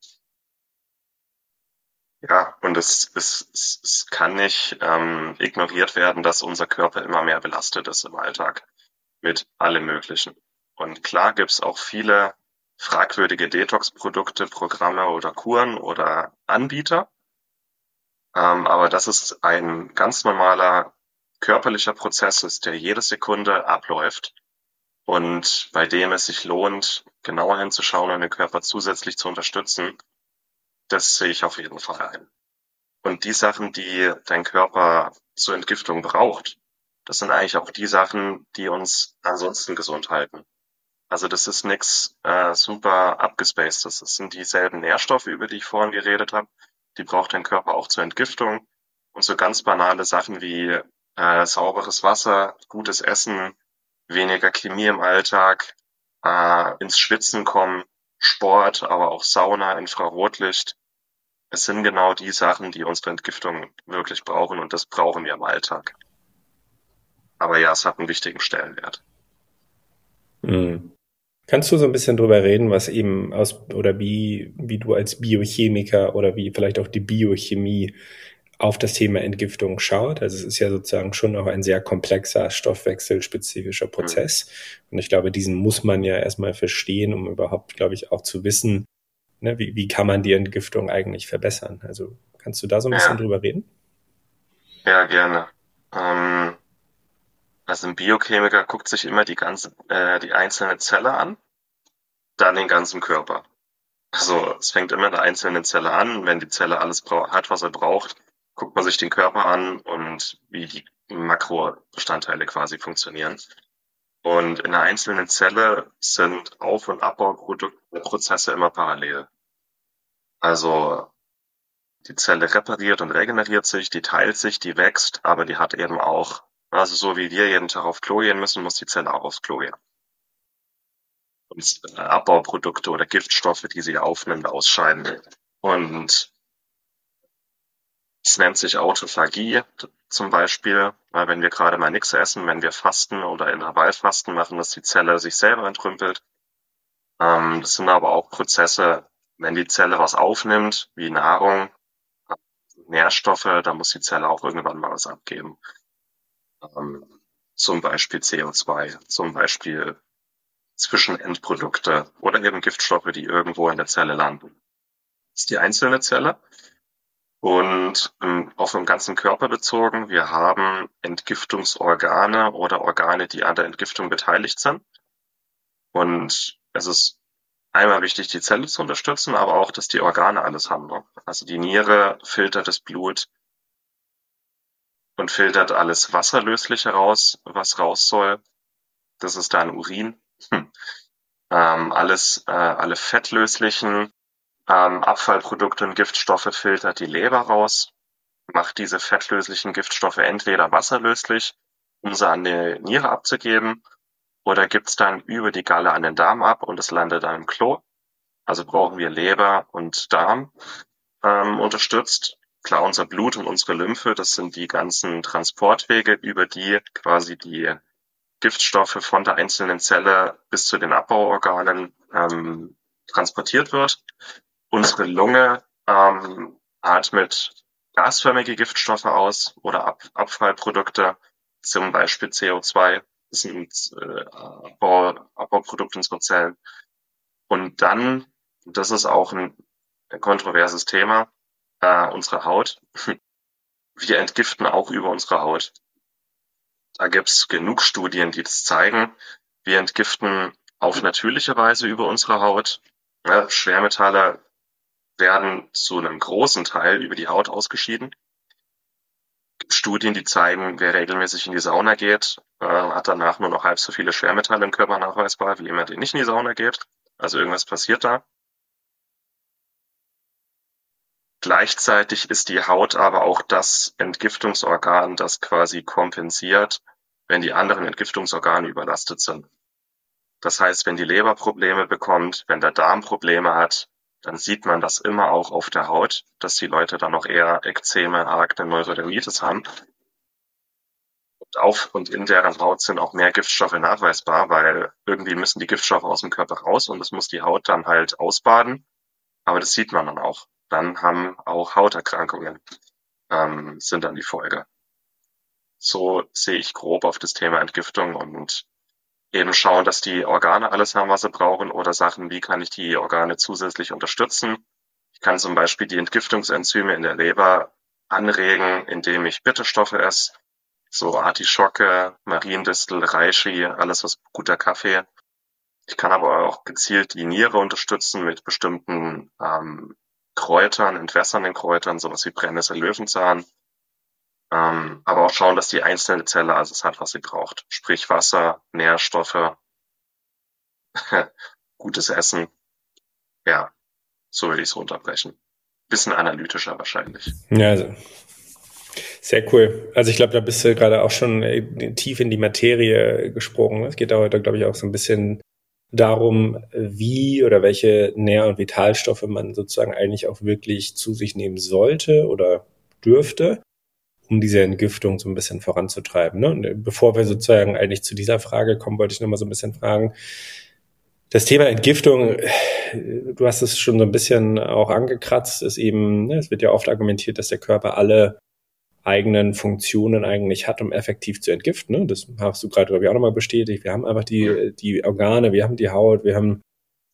und es, es, es, es kann nicht ähm, ignoriert werden, dass unser Körper immer mehr belastet ist im Alltag mit allem Möglichen. Und klar gibt's auch viele fragwürdige Detox-Produkte, Programme oder Kuren oder Anbieter. Ähm, aber das ist ein ganz normaler körperlicher Prozess ist, der jede Sekunde abläuft und bei dem es sich lohnt, genauer hinzuschauen und den Körper zusätzlich zu unterstützen, das sehe ich auf jeden Fall ein. Und die Sachen, die dein Körper zur Entgiftung braucht, das sind eigentlich auch die Sachen, die uns ansonsten gesund halten. Also das ist nichts äh, super abgespacedes. Das sind dieselben Nährstoffe, über die ich vorhin geredet habe. Die braucht dein Körper auch zur Entgiftung. Und so ganz banale Sachen wie äh, sauberes Wasser, gutes Essen, weniger Chemie im Alltag, äh, ins Schwitzen kommen, Sport, aber auch Sauna, Infrarotlicht. Es sind genau die Sachen, die unsere Entgiftung wirklich brauchen und das brauchen wir im Alltag. Aber ja, es hat einen wichtigen Stellenwert. Mhm. Kannst du so ein bisschen drüber reden, was eben aus oder wie, wie du als Biochemiker oder wie vielleicht auch die Biochemie auf das Thema Entgiftung schaut. Also es ist ja sozusagen schon auch ein sehr komplexer stoffwechselspezifischer mhm. Prozess. Und ich glaube, diesen muss man ja erstmal verstehen, um überhaupt, glaube ich, auch zu wissen, ne, wie, wie kann man die Entgiftung eigentlich verbessern. Also kannst du da so ein bisschen drüber reden? Ja, gerne. Ähm, also ein Biochemiker guckt sich immer die ganze, äh, die einzelne Zelle an, dann den ganzen Körper. Also es fängt immer in der einzelnen Zelle an. Wenn die Zelle alles hat, was er braucht, guckt man sich den Körper an und wie die Makrobestandteile quasi funktionieren. Und in einer einzelnen Zelle sind Auf- und Abbauprozesse immer parallel. Also die Zelle repariert und regeneriert sich, die teilt sich, die wächst, aber die hat eben auch, also so wie wir jeden Tag auf Klo gehen müssen, muss die Zelle auch aufs Klo gehen. Und Abbauprodukte oder Giftstoffe, die sie aufnimmt, ausscheiden. Und es nennt sich Autophagie zum Beispiel, weil wenn wir gerade mal nichts essen, wenn wir fasten oder Intervallfasten machen, dass die Zelle sich selber entrümpelt. Ähm, das sind aber auch Prozesse, wenn die Zelle was aufnimmt, wie Nahrung, Nährstoffe, dann muss die Zelle auch irgendwann mal was abgeben. Ähm, zum Beispiel CO2, zum Beispiel Zwischenendprodukte oder eben Giftstoffe, die irgendwo in der Zelle landen. Das ist die einzelne Zelle. Und ähm, auf den ganzen Körper bezogen, wir haben Entgiftungsorgane oder Organe, die an der Entgiftung beteiligt sind. Und es ist einmal wichtig, die Zelle zu unterstützen, aber auch, dass die Organe alles haben. Ne? Also die Niere filtert das Blut und filtert alles Wasserlösliche raus, was raus soll. Das ist dann Urin. Hm. Ähm, alles, äh, alle fettlöslichen ähm, Abfallprodukte und Giftstoffe filtert die Leber raus, macht diese fettlöslichen Giftstoffe entweder wasserlöslich, um sie an die Niere abzugeben, oder gibt's dann über die Galle an den Darm ab und es landet dann im Klo. Also brauchen wir Leber und Darm ähm, unterstützt. Klar, unser Blut und unsere Lymphe, das sind die ganzen Transportwege, über die quasi die Giftstoffe von der einzelnen Zelle bis zu den Abbauorganen ähm, transportiert wird. Unsere Lunge ähm, atmet gasförmige Giftstoffe aus oder Ab Abfallprodukte, zum Beispiel CO2, das sind äh, Abbau, Abbauprodukte unserer Zellen. Und dann, das ist auch ein, ein kontroverses Thema, äh, unsere Haut. <laughs> Wir entgiften auch über unsere Haut. Da gibt's genug Studien, die das zeigen. Wir entgiften auf natürliche Weise über unsere Haut. Ja, Schwermetalle werden zu einem großen Teil über die Haut ausgeschieden. Studien, die zeigen, wer regelmäßig in die Sauna geht, äh, hat danach nur noch halb so viele Schwermetalle im Körper nachweisbar, wie jemand, der nicht in die Sauna geht. Also irgendwas passiert da. Gleichzeitig ist die Haut aber auch das Entgiftungsorgan, das quasi kompensiert, wenn die anderen Entgiftungsorgane überlastet sind. Das heißt, wenn die Leber Probleme bekommt, wenn der Darm Probleme hat, dann sieht man das immer auch auf der Haut, dass die Leute dann noch eher Ekzeme, Akne, Neurodermitis haben. Und auf und in deren Haut sind auch mehr Giftstoffe nachweisbar, weil irgendwie müssen die Giftstoffe aus dem Körper raus und das muss die Haut dann halt ausbaden. Aber das sieht man dann auch. Dann haben auch Hauterkrankungen ähm, sind dann die Folge. So sehe ich grob auf das Thema Entgiftung und eben schauen, dass die Organe alles haben, was sie brauchen oder Sachen, wie kann ich die Organe zusätzlich unterstützen. Ich kann zum Beispiel die Entgiftungsenzyme in der Leber anregen, indem ich Bitterstoffe esse, so Artischocke, Mariendistel, Reishi, alles was guter Kaffee. Ich kann aber auch gezielt die Niere unterstützen mit bestimmten ähm, Kräutern, entwässernden Kräutern, sowas wie Brennnessel, Löwenzahn. Ähm, aber auch schauen, dass die einzelne Zelle alles hat, was sie braucht. Sprich Wasser, Nährstoffe, <laughs> gutes Essen. Ja, so würde ich es runterbrechen. Bisschen analytischer wahrscheinlich. Ja, also. Sehr cool. Also ich glaube, da bist du gerade auch schon äh, tief in die Materie gesprungen. Es geht da heute, glaube ich, auch so ein bisschen darum, wie oder welche Nähr- und Vitalstoffe man sozusagen eigentlich auch wirklich zu sich nehmen sollte oder dürfte, um diese Entgiftung so ein bisschen voranzutreiben. Ne? Und bevor wir sozusagen eigentlich zu dieser Frage kommen, wollte ich noch mal so ein bisschen fragen, das Thema Entgiftung, du hast es schon so ein bisschen auch angekratzt, ist eben, ne, es wird ja oft argumentiert, dass der Körper alle eigenen Funktionen eigentlich hat, um effektiv zu entgiften. Ne? Das hast du gerade, glaube ich, auch nochmal bestätigt. Wir haben einfach die, die Organe, wir haben die Haut, wir haben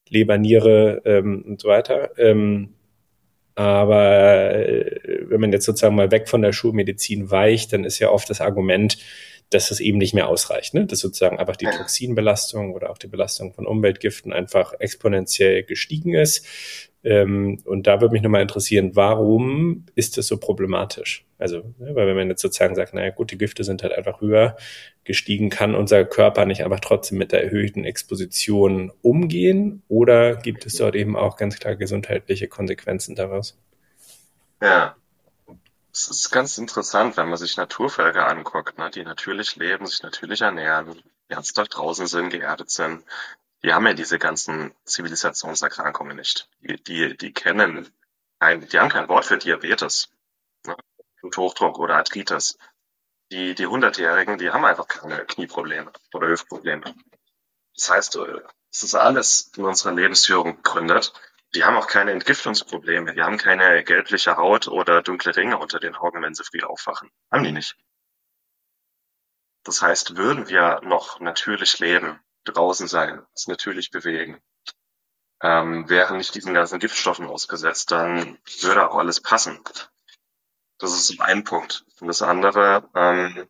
Leber, Niere ähm, und so weiter. Ähm, aber äh, wenn man jetzt sozusagen mal weg von der Schulmedizin weicht, dann ist ja oft das Argument, dass es eben nicht mehr ausreicht, ne? dass sozusagen einfach die Toxinbelastung oder auch die Belastung von Umweltgiften einfach exponentiell gestiegen ist. Ähm, und da würde mich nochmal interessieren, warum ist das so problematisch? Also, ne, weil wenn man jetzt sozusagen sagt, naja gut, die Gifte sind halt einfach höher gestiegen, kann unser Körper nicht einfach trotzdem mit der erhöhten Exposition umgehen? Oder gibt es dort eben auch ganz klar gesundheitliche Konsequenzen daraus? Ja, es ist ganz interessant, wenn man sich Naturvölker anguckt, ne, die natürlich leben, sich natürlich ernähren, ganz dort draußen sind, geerdet sind. Die haben ja diese ganzen Zivilisationserkrankungen nicht. Die, die, die kennen ein, die haben kein Wort für Diabetes, ne, Hochdruck oder Arthritis. Die, die Hundertjährigen, die haben einfach keine Knieprobleme oder Hüftprobleme. Das heißt, äh, es ist alles in unserer Lebensführung gegründet. Die haben auch keine Entgiftungsprobleme. Die haben keine gelbliche Haut oder dunkle Ringe unter den Augen, wenn sie früh aufwachen. Haben die nicht. Das heißt, würden wir noch natürlich leben, draußen sein, uns natürlich bewegen, ähm, wären nicht diesen ganzen Giftstoffen ausgesetzt, dann würde auch alles passen. Das ist so ein Punkt. Und das andere, ähm,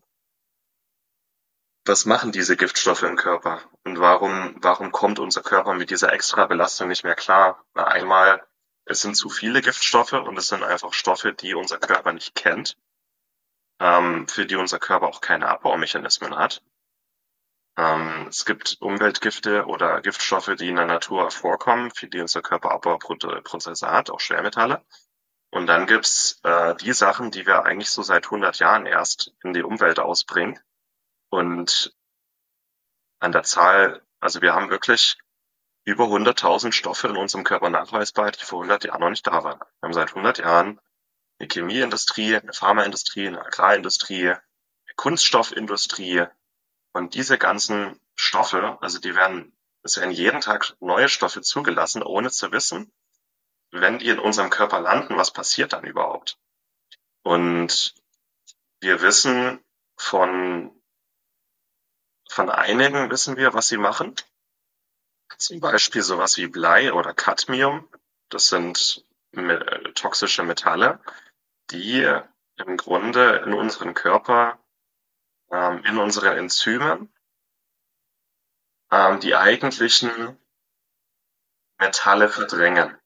was machen diese Giftstoffe im Körper? Und warum, warum kommt unser Körper mit dieser extra Belastung nicht mehr klar? Na, einmal, es sind zu viele Giftstoffe und es sind einfach Stoffe, die unser Körper nicht kennt, ähm, für die unser Körper auch keine Abbaumechanismen hat. Ähm, es gibt Umweltgifte oder Giftstoffe, die in der Natur vorkommen, für die unser Körper Abbauprozesse hat, auch Schwermetalle. Und dann gibt's äh, die Sachen, die wir eigentlich so seit 100 Jahren erst in die Umwelt ausbringen und an der Zahl, also wir haben wirklich über 100.000 Stoffe in unserem Körper nachweisbar, die vor 100 Jahren noch nicht da waren. Wir haben seit 100 Jahren eine Chemieindustrie, eine Pharmaindustrie, eine Agrarindustrie, eine Kunststoffindustrie und diese ganzen Stoffe, also die werden, es werden jeden Tag neue Stoffe zugelassen, ohne zu wissen, wenn die in unserem Körper landen, was passiert dann überhaupt? Und wir wissen von von einigen wissen wir, was sie machen. Zum Beispiel sowas wie Blei oder Cadmium. Das sind toxische Metalle, die im Grunde in unseren Körper, ähm, in unseren Enzymen, ähm, die eigentlichen Metalle verdrängen.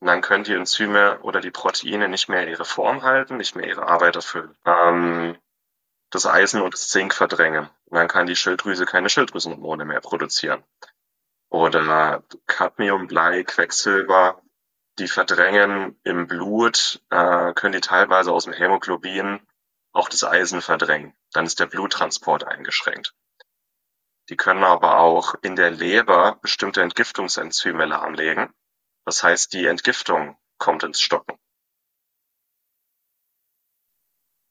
Und dann können die Enzyme oder die Proteine nicht mehr ihre Form halten, nicht mehr ihre Arbeit erfüllen. Ähm, das Eisen und das Zink verdrängen. Und dann kann die Schilddrüse keine Schilddrüsenhormone mehr produzieren. Oder Cadmium, Blei, Quecksilber, die verdrängen im Blut, äh, können die teilweise aus dem Hämoglobin auch das Eisen verdrängen. Dann ist der Bluttransport eingeschränkt. Die können aber auch in der Leber bestimmte Entgiftungsenzyme lahmlegen. Das heißt, die Entgiftung kommt ins Stocken.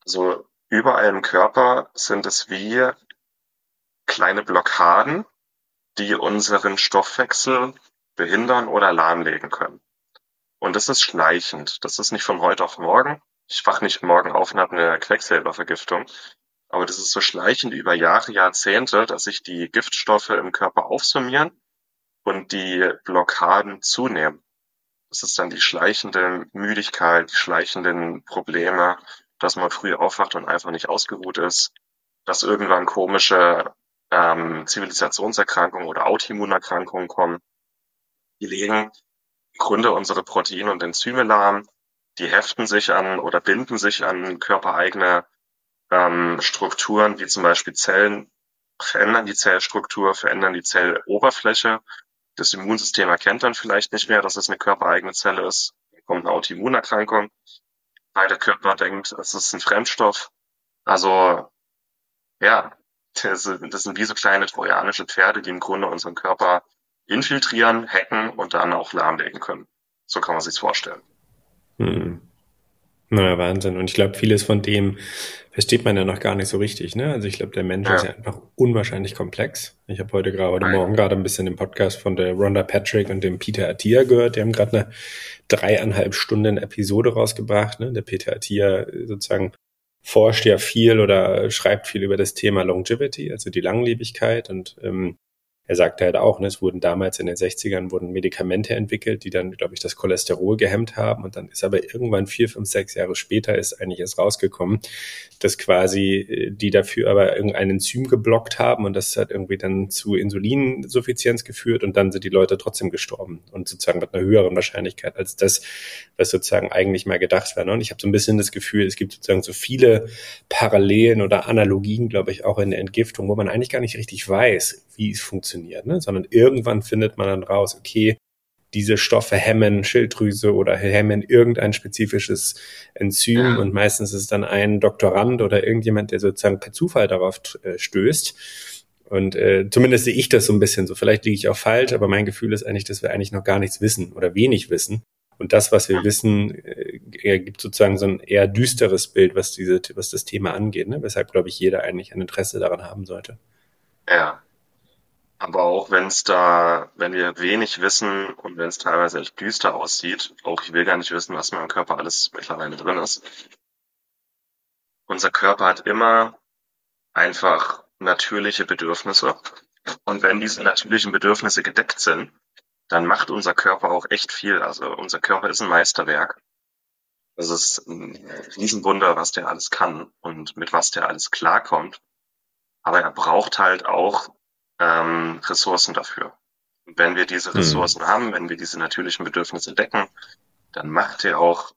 So Überall im Körper sind es wie kleine Blockaden, die unseren Stoffwechsel behindern oder lahmlegen können. Und das ist schleichend. Das ist nicht von heute auf morgen. Ich wach nicht morgen auf und habe eine Quecksilbervergiftung. Aber das ist so schleichend über Jahre, Jahrzehnte, dass sich die Giftstoffe im Körper aufsummieren und die Blockaden zunehmen. Das ist dann die schleichende Müdigkeit, die schleichenden Probleme, dass man früh aufwacht und einfach nicht ausgeruht ist, dass irgendwann komische ähm, Zivilisationserkrankungen oder Autoimmunerkrankungen kommen. Die legen im Grunde unsere Proteine und Enzyme lahm, die heften sich an oder binden sich an körpereigene ähm, Strukturen, wie zum Beispiel Zellen, verändern die Zellstruktur, verändern die Zelloberfläche. Das Immunsystem erkennt dann vielleicht nicht mehr, dass es eine körpereigene Zelle ist. Dann kommt eine Autoimmunerkrankung weil der Körper denkt, es ist ein Fremdstoff. Also ja, das sind wie so kleine trojanische Pferde, die im Grunde unseren Körper infiltrieren, hacken und dann auch lahmlegen können. So kann man sich's vorstellen. Hm. Na, Wahnsinn. Und ich glaube, vieles von dem versteht man ja noch gar nicht so richtig. Ne? Also ich glaube, der Mensch ja. ist ja einfach unwahrscheinlich komplex. Ich habe heute gerade, heute Morgen gerade ein bisschen den Podcast von der Rhonda Patrick und dem Peter Attia gehört. Die haben gerade eine dreieinhalb Stunden Episode rausgebracht. Ne? Der Peter Attia sozusagen forscht ja viel oder schreibt viel über das Thema Longevity, also die Langlebigkeit und ähm, er sagte halt auch, ne, es wurden damals in den 60ern wurden Medikamente entwickelt, die dann, glaube ich, das Cholesterol gehemmt haben. Und dann ist aber irgendwann vier, fünf, sechs Jahre später ist eigentlich erst rausgekommen, dass quasi äh, die dafür aber irgendein Enzym geblockt haben und das hat irgendwie dann zu Insulinsuffizienz geführt und dann sind die Leute trotzdem gestorben und sozusagen mit einer höheren Wahrscheinlichkeit als das, was sozusagen eigentlich mal gedacht war. Ne? Und ich habe so ein bisschen das Gefühl, es gibt sozusagen so viele Parallelen oder Analogien, glaube ich, auch in der Entgiftung, wo man eigentlich gar nicht richtig weiß, wie es funktioniert, ne? sondern irgendwann findet man dann raus, okay, diese Stoffe hemmen Schilddrüse oder hemmen irgendein spezifisches Enzym ja. und meistens ist es dann ein Doktorand oder irgendjemand, der sozusagen per Zufall darauf äh, stößt. Und äh, zumindest sehe ich das so ein bisschen so. Vielleicht liege ich auch falsch, aber mein Gefühl ist eigentlich, dass wir eigentlich noch gar nichts wissen oder wenig wissen. Und das, was wir wissen, äh, gibt sozusagen so ein eher düsteres Bild, was diese, was das Thema angeht, ne? weshalb, glaube ich, jeder eigentlich ein Interesse daran haben sollte. Ja, aber auch wenn es da, wenn wir wenig wissen und wenn es teilweise echt düster aussieht, auch ich will gar nicht wissen, was in meinem Körper alles mittlerweile drin ist. Unser Körper hat immer einfach natürliche Bedürfnisse. Und wenn diese natürlichen Bedürfnisse gedeckt sind, dann macht unser Körper auch echt viel. Also unser Körper ist ein Meisterwerk. Das ist ein Riesenwunder, was der alles kann und mit was der alles klarkommt. Aber er braucht halt auch ähm, Ressourcen dafür. Und wenn wir diese hm. Ressourcen mhm. haben, wenn wir diese natürlichen Bedürfnisse decken, dann macht er auch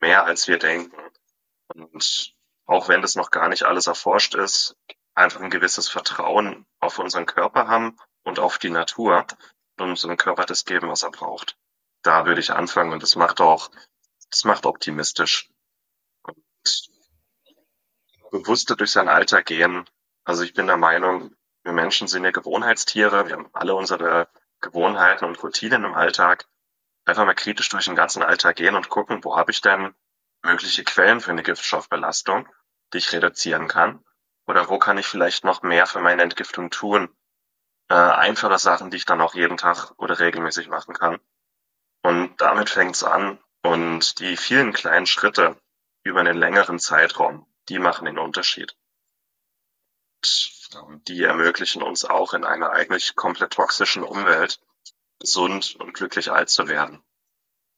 mehr, als wir denken. Und auch wenn das noch gar nicht alles erforscht ist, einfach ein gewisses Vertrauen auf unseren Körper haben und auf die Natur und unserem Körper das geben, was er braucht. Da würde ich anfangen und das macht auch, das macht optimistisch. Und bewusster durch sein Alter gehen. Also ich bin der Meinung, wir Menschen sind ja Gewohnheitstiere. Wir haben alle unsere Gewohnheiten und Routinen im Alltag. Einfach mal kritisch durch den ganzen Alltag gehen und gucken, wo habe ich denn mögliche Quellen für eine Giftstoffbelastung, die ich reduzieren kann? Oder wo kann ich vielleicht noch mehr für meine Entgiftung tun? Äh, einfache Sachen, die ich dann auch jeden Tag oder regelmäßig machen kann. Und damit fängt es an. Und die vielen kleinen Schritte über einen längeren Zeitraum, die machen den Unterschied. Und die ermöglichen uns auch in einer eigentlich komplett toxischen Umwelt gesund und glücklich alt zu werden.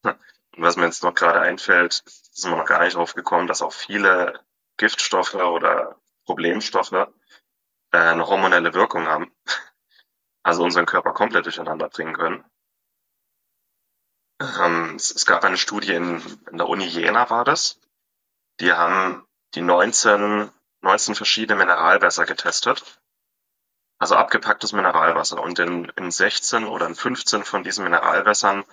Und was mir jetzt noch gerade einfällt, sind wir noch gar nicht drauf gekommen, dass auch viele Giftstoffe oder Problemstoffe äh, eine hormonelle Wirkung haben. Also unseren Körper komplett durcheinander bringen können. Ähm, es, gab eine Studie in der Uni Jena war das. Die haben die 19 19 verschiedene Mineralwässer getestet. Also abgepacktes Mineralwasser. Und in, in 16 oder in 15 von diesen Mineralwässern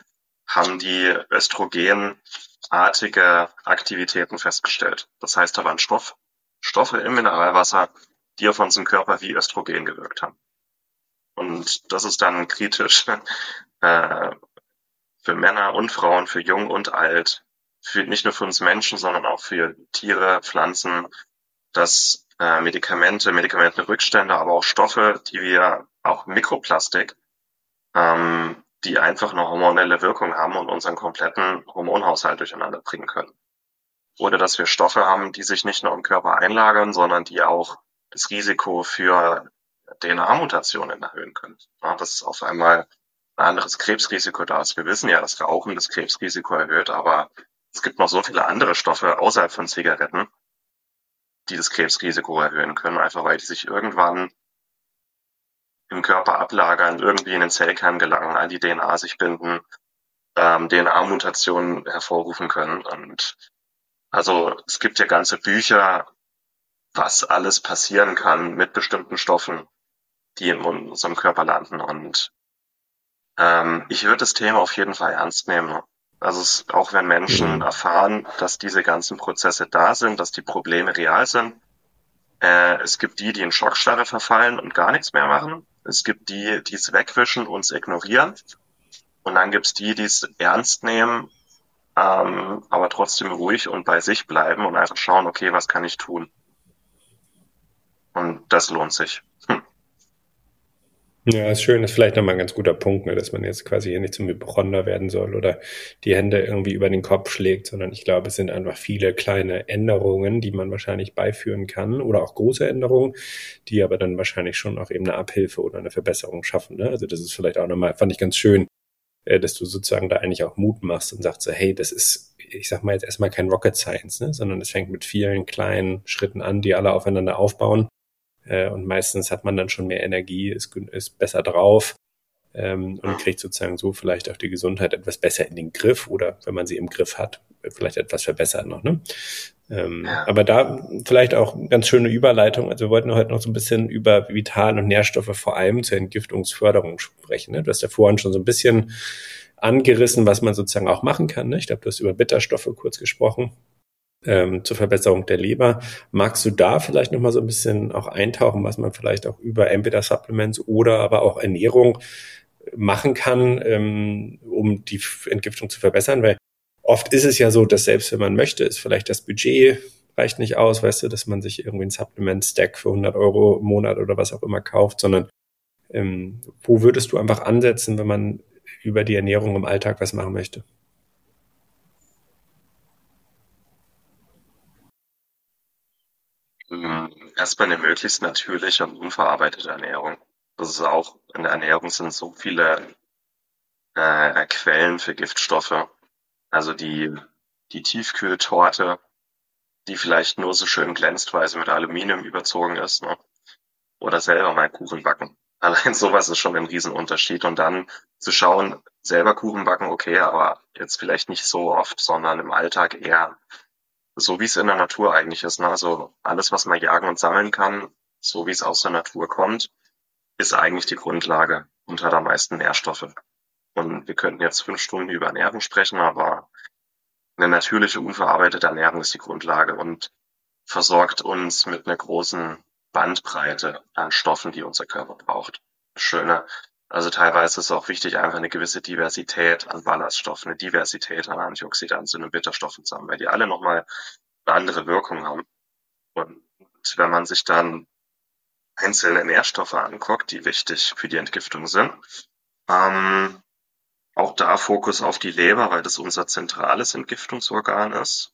haben die östrogenartige Aktivitäten festgestellt. Das heißt, da waren Stoff, Stoffe im Mineralwasser, die auf unseren Körper wie Östrogen gewirkt haben. Und das ist dann kritisch <laughs> äh, für Männer und Frauen, für jung und alt, für, nicht nur für uns Menschen, sondern auch für Tiere, Pflanzen, dass äh, Medikamente, Medikamentenrückstände, aber auch Stoffe, die wir, auch Mikroplastik, ähm, die einfach eine hormonelle Wirkung haben und unseren kompletten Hormonhaushalt durcheinander bringen können. Oder dass wir Stoffe haben, die sich nicht nur im Körper einlagern, sondern die auch das Risiko für DNA-Mutationen erhöhen können. Ja, dass auf einmal ein anderes Krebsrisiko da ist. Wir wissen ja, dass Rauchen das Krebsrisiko erhöht, aber es gibt noch so viele andere Stoffe außerhalb von Zigaretten, die das Krebsrisiko erhöhen können, einfach weil die sich irgendwann im Körper ablagern, irgendwie in den Zellkern gelangen, an die DNA sich binden, ähm, DNA-Mutationen hervorrufen können. Und also es gibt ja ganze Bücher, was alles passieren kann mit bestimmten Stoffen, die in unserem Körper landen. Und ähm, ich würde das Thema auf jeden Fall ernst nehmen. Also es, auch wenn Menschen mhm. erfahren, dass diese ganzen Prozesse da sind, dass die Probleme real sind, äh, es gibt die, die in Schockstarre verfallen und gar nichts mehr machen. Es gibt die, die es wegwischen und es ignorieren. Und dann gibt's die, die es ernst nehmen, ähm, aber trotzdem ruhig und bei sich bleiben und einfach schauen, okay, was kann ich tun? Und das lohnt sich. Ja, ist schön, das ist vielleicht nochmal ein ganz guter Punkt, ne, dass man jetzt quasi hier nicht zum Hypochonder werden soll oder die Hände irgendwie über den Kopf schlägt, sondern ich glaube, es sind einfach viele kleine Änderungen, die man wahrscheinlich beiführen kann oder auch große Änderungen, die aber dann wahrscheinlich schon auch eben eine Abhilfe oder eine Verbesserung schaffen. Ne? Also das ist vielleicht auch nochmal, fand ich ganz schön, äh, dass du sozusagen da eigentlich auch Mut machst und sagst so, hey, das ist, ich sag mal jetzt erstmal kein Rocket Science, ne, sondern es fängt mit vielen kleinen Schritten an, die alle aufeinander aufbauen äh, und meistens hat man dann schon mehr Energie, ist, ist besser drauf ähm, und kriegt sozusagen so vielleicht auch die Gesundheit etwas besser in den Griff oder wenn man sie im Griff hat, vielleicht etwas verbessert noch. Ne? Ähm, ja. Aber da vielleicht auch ganz schöne Überleitung. Also wir wollten heute noch so ein bisschen über Vital- und Nährstoffe vor allem zur Entgiftungsförderung sprechen. Ne? Du hast ja vorhin schon so ein bisschen angerissen, was man sozusagen auch machen kann. Ne? Ich glaube, du hast über Bitterstoffe kurz gesprochen ähm, zur Verbesserung der Leber. Magst du da vielleicht nochmal so ein bisschen auch eintauchen, was man vielleicht auch über entweder Supplements oder aber auch Ernährung machen kann, ähm, um die Entgiftung zu verbessern? Weil oft ist es ja so, dass selbst wenn man möchte, ist vielleicht das Budget reicht nicht aus, weißt du, dass man sich irgendwie ein Supplement-Stack für 100 Euro im Monat oder was auch immer kauft, sondern ähm, wo würdest du einfach ansetzen, wenn man über die Ernährung im Alltag was machen möchte? Hm, erstmal eine möglichst natürliche und unverarbeitete Ernährung. Das ist auch, in der Ernährung sind so viele äh, Quellen für Giftstoffe. Also die, die Tiefkühltorte, die vielleicht nur so schön glänzt, weil sie mit Aluminium überzogen ist, ne? Oder selber mal Kuchen backen. <laughs> Allein sowas ist schon ein Riesenunterschied. Und dann zu schauen, selber Kuchen backen, okay, aber jetzt vielleicht nicht so oft, sondern im Alltag eher so wie es in der Natur eigentlich ist. Ne? Also alles, was man jagen und sammeln kann, so wie es aus der Natur kommt, ist eigentlich die Grundlage und hat am meisten Nährstoffe. Und wir könnten jetzt fünf Stunden über Ernährung sprechen, aber eine natürliche, unverarbeitete Ernährung ist die Grundlage und versorgt uns mit einer großen Bandbreite an Stoffen, die unser Körper braucht. Schöne. Also teilweise ist es auch wichtig, einfach eine gewisse Diversität an Ballaststoffen, eine Diversität an Antioxidantien und Bitterstoffen zu haben, weil die alle nochmal eine andere Wirkung haben. Und wenn man sich dann einzelne Nährstoffe anguckt, die wichtig für die Entgiftung sind, ähm, auch da Fokus auf die Leber, weil das unser zentrales Entgiftungsorgan ist.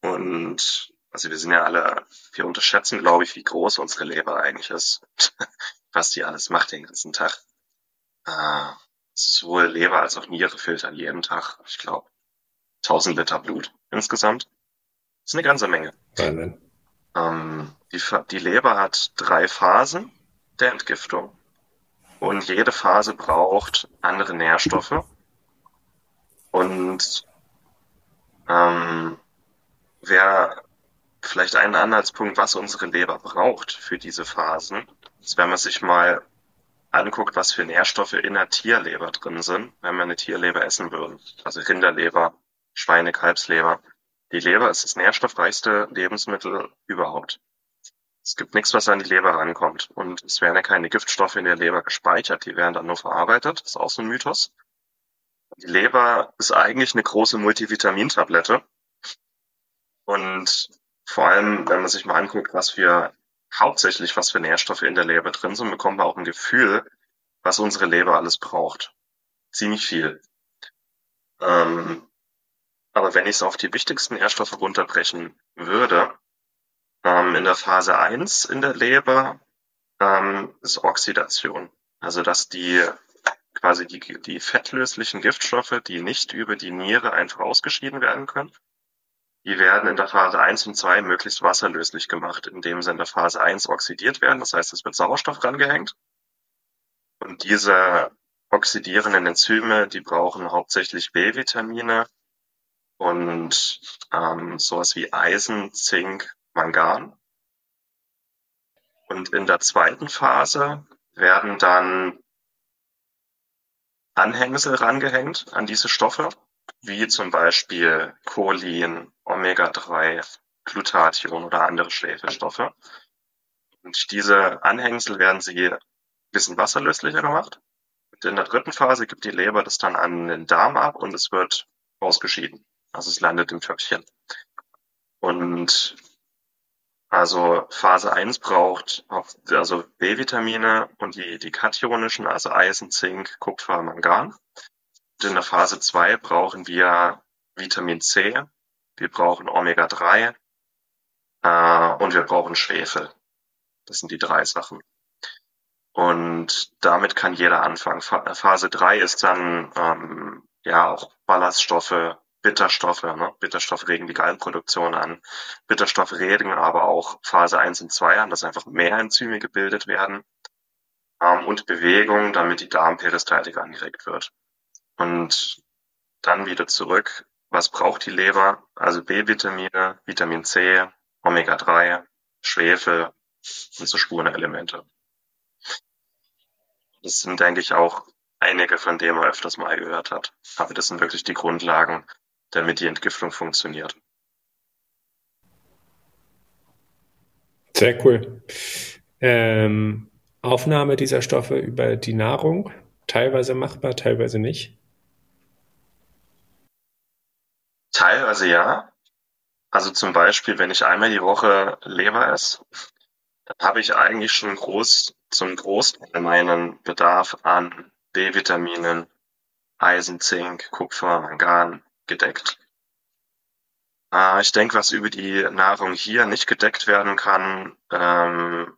Und also wir sind ja alle, wir unterschätzen, glaube ich, wie groß unsere Leber eigentlich ist, <laughs> was die alles macht den ganzen Tag äh, sowohl Leber als auch Niere filtern jeden Tag, ich glaube, 1000 Liter Blut insgesamt. Das ist eine ganze Menge. Ähm, die, die Leber hat drei Phasen der Entgiftung und jede Phase braucht andere Nährstoffe. Und ähm, wer vielleicht einen Anhaltspunkt, was unsere Leber braucht für diese Phasen, ist, wenn man sich mal anguckt, was für Nährstoffe in der Tierleber drin sind, wenn wir eine Tierleber essen würden. Also Rinderleber, Schweine, Kalbsleber. Die Leber ist das nährstoffreichste Lebensmittel überhaupt. Es gibt nichts, was an die Leber rankommt. Und es werden ja keine Giftstoffe in der Leber gespeichert, die werden dann nur verarbeitet. Das ist auch so ein Mythos. Die Leber ist eigentlich eine große Multivitamintablette. Und vor allem, wenn man sich mal anguckt, was für hauptsächlich, was für Nährstoffe in der Leber drin sind, bekommen wir auch ein Gefühl, was unsere Leber alles braucht. Ziemlich viel. Ähm, aber wenn ich es auf die wichtigsten Nährstoffe runterbrechen würde, ähm, in der Phase 1 in der Leber ähm, ist Oxidation. Also dass die quasi die, die fettlöslichen Giftstoffe, die nicht über die Niere einfach ausgeschieden werden können, die werden in der Phase 1 und 2 möglichst wasserlöslich gemacht, indem sie in der Phase 1 oxidiert werden. Das heißt, es wird Sauerstoff rangehängt. Und diese oxidierenden Enzyme, die brauchen hauptsächlich B-Vitamine und ähm, sowas wie Eisen, Zink, Mangan. Und in der zweiten Phase werden dann Anhängsel rangehängt an diese Stoffe wie zum Beispiel Cholin, Omega-3, Glutathion oder andere Schwefelstoffe. Und diese Anhängsel werden sie bisschen wasserlöslicher gemacht. Und in der dritten Phase gibt die Leber das dann an den Darm ab und es wird ausgeschieden. Also es landet im Töpfchen. Und also Phase 1 braucht also B-Vitamine und die, die kationischen, also Eisen, Zink, Kupfer, Mangan. In der Phase 2 brauchen wir Vitamin C, wir brauchen Omega-3 äh, und wir brauchen Schwefel. Das sind die drei Sachen. Und damit kann jeder anfangen. Phase 3 ist dann ähm, ja auch Ballaststoffe, Bitterstoffe. Ne? Bitterstoffe regen die Gallenproduktion an. Bitterstoffe regen aber auch Phase 1 und 2 an, dass einfach mehr Enzyme gebildet werden. Ähm, und Bewegung, damit die Darmperistaltik angeregt wird. Und dann wieder zurück. Was braucht die Leber? Also B-Vitamine, Vitamin C, Omega-3, Schwefel und so Spurenelemente. Das sind, denke ich, auch einige, von denen man öfters mal gehört hat. Aber das sind wirklich die Grundlagen, damit die Entgiftung funktioniert. Sehr cool. Ähm, Aufnahme dieser Stoffe über die Nahrung, teilweise machbar, teilweise nicht? Teilweise ja. Also zum Beispiel, wenn ich einmal die Woche Leber esse, dann habe ich eigentlich schon groß, zum Großteil meinen Bedarf an B-Vitaminen, Eisen, Zink, Kupfer, Mangan gedeckt. Äh, ich denke, was über die Nahrung hier nicht gedeckt werden kann, ähm,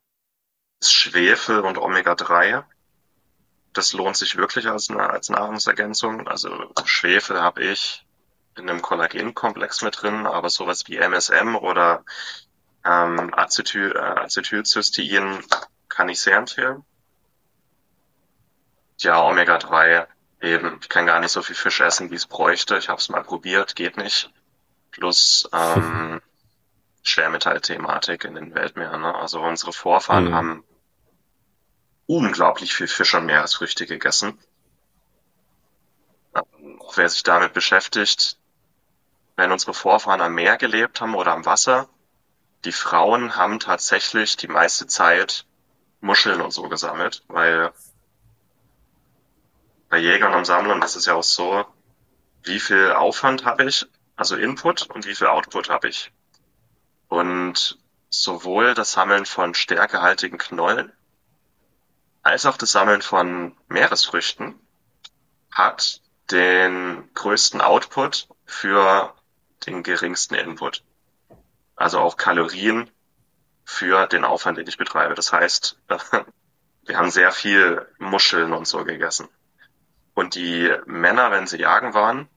ist Schwefel und Omega-3. Das lohnt sich wirklich als, als Nahrungsergänzung. Also Schwefel habe ich in einem Kollagenkomplex mit drin, aber sowas wie MSM oder ähm, Acetyl, äh, Acetylcystein kann ich sehr empfehlen. Ja, Omega-3 eben. Ich kann gar nicht so viel Fisch essen, wie es bräuchte. Ich habe es mal probiert, geht nicht. Plus ähm, <laughs> Schwermetallthematik in den Weltmeeren. Ne? Also unsere Vorfahren mhm. haben unglaublich viel Fisch und Meeresfrüchte gegessen. Auch wer sich damit beschäftigt, wenn unsere Vorfahren am Meer gelebt haben oder am Wasser, die Frauen haben tatsächlich die meiste Zeit Muscheln und so gesammelt, weil bei Jägern und Sammlern ist es ja auch so, wie viel Aufwand habe ich, also Input und wie viel Output habe ich. Und sowohl das Sammeln von stärkehaltigen Knollen als auch das Sammeln von Meeresfrüchten hat den größten Output für den geringsten Input also auch Kalorien für den Aufwand, den ich betreibe. Das heißt, <laughs> wir haben sehr viel Muscheln und so gegessen. Und die Männer, wenn sie jagen waren,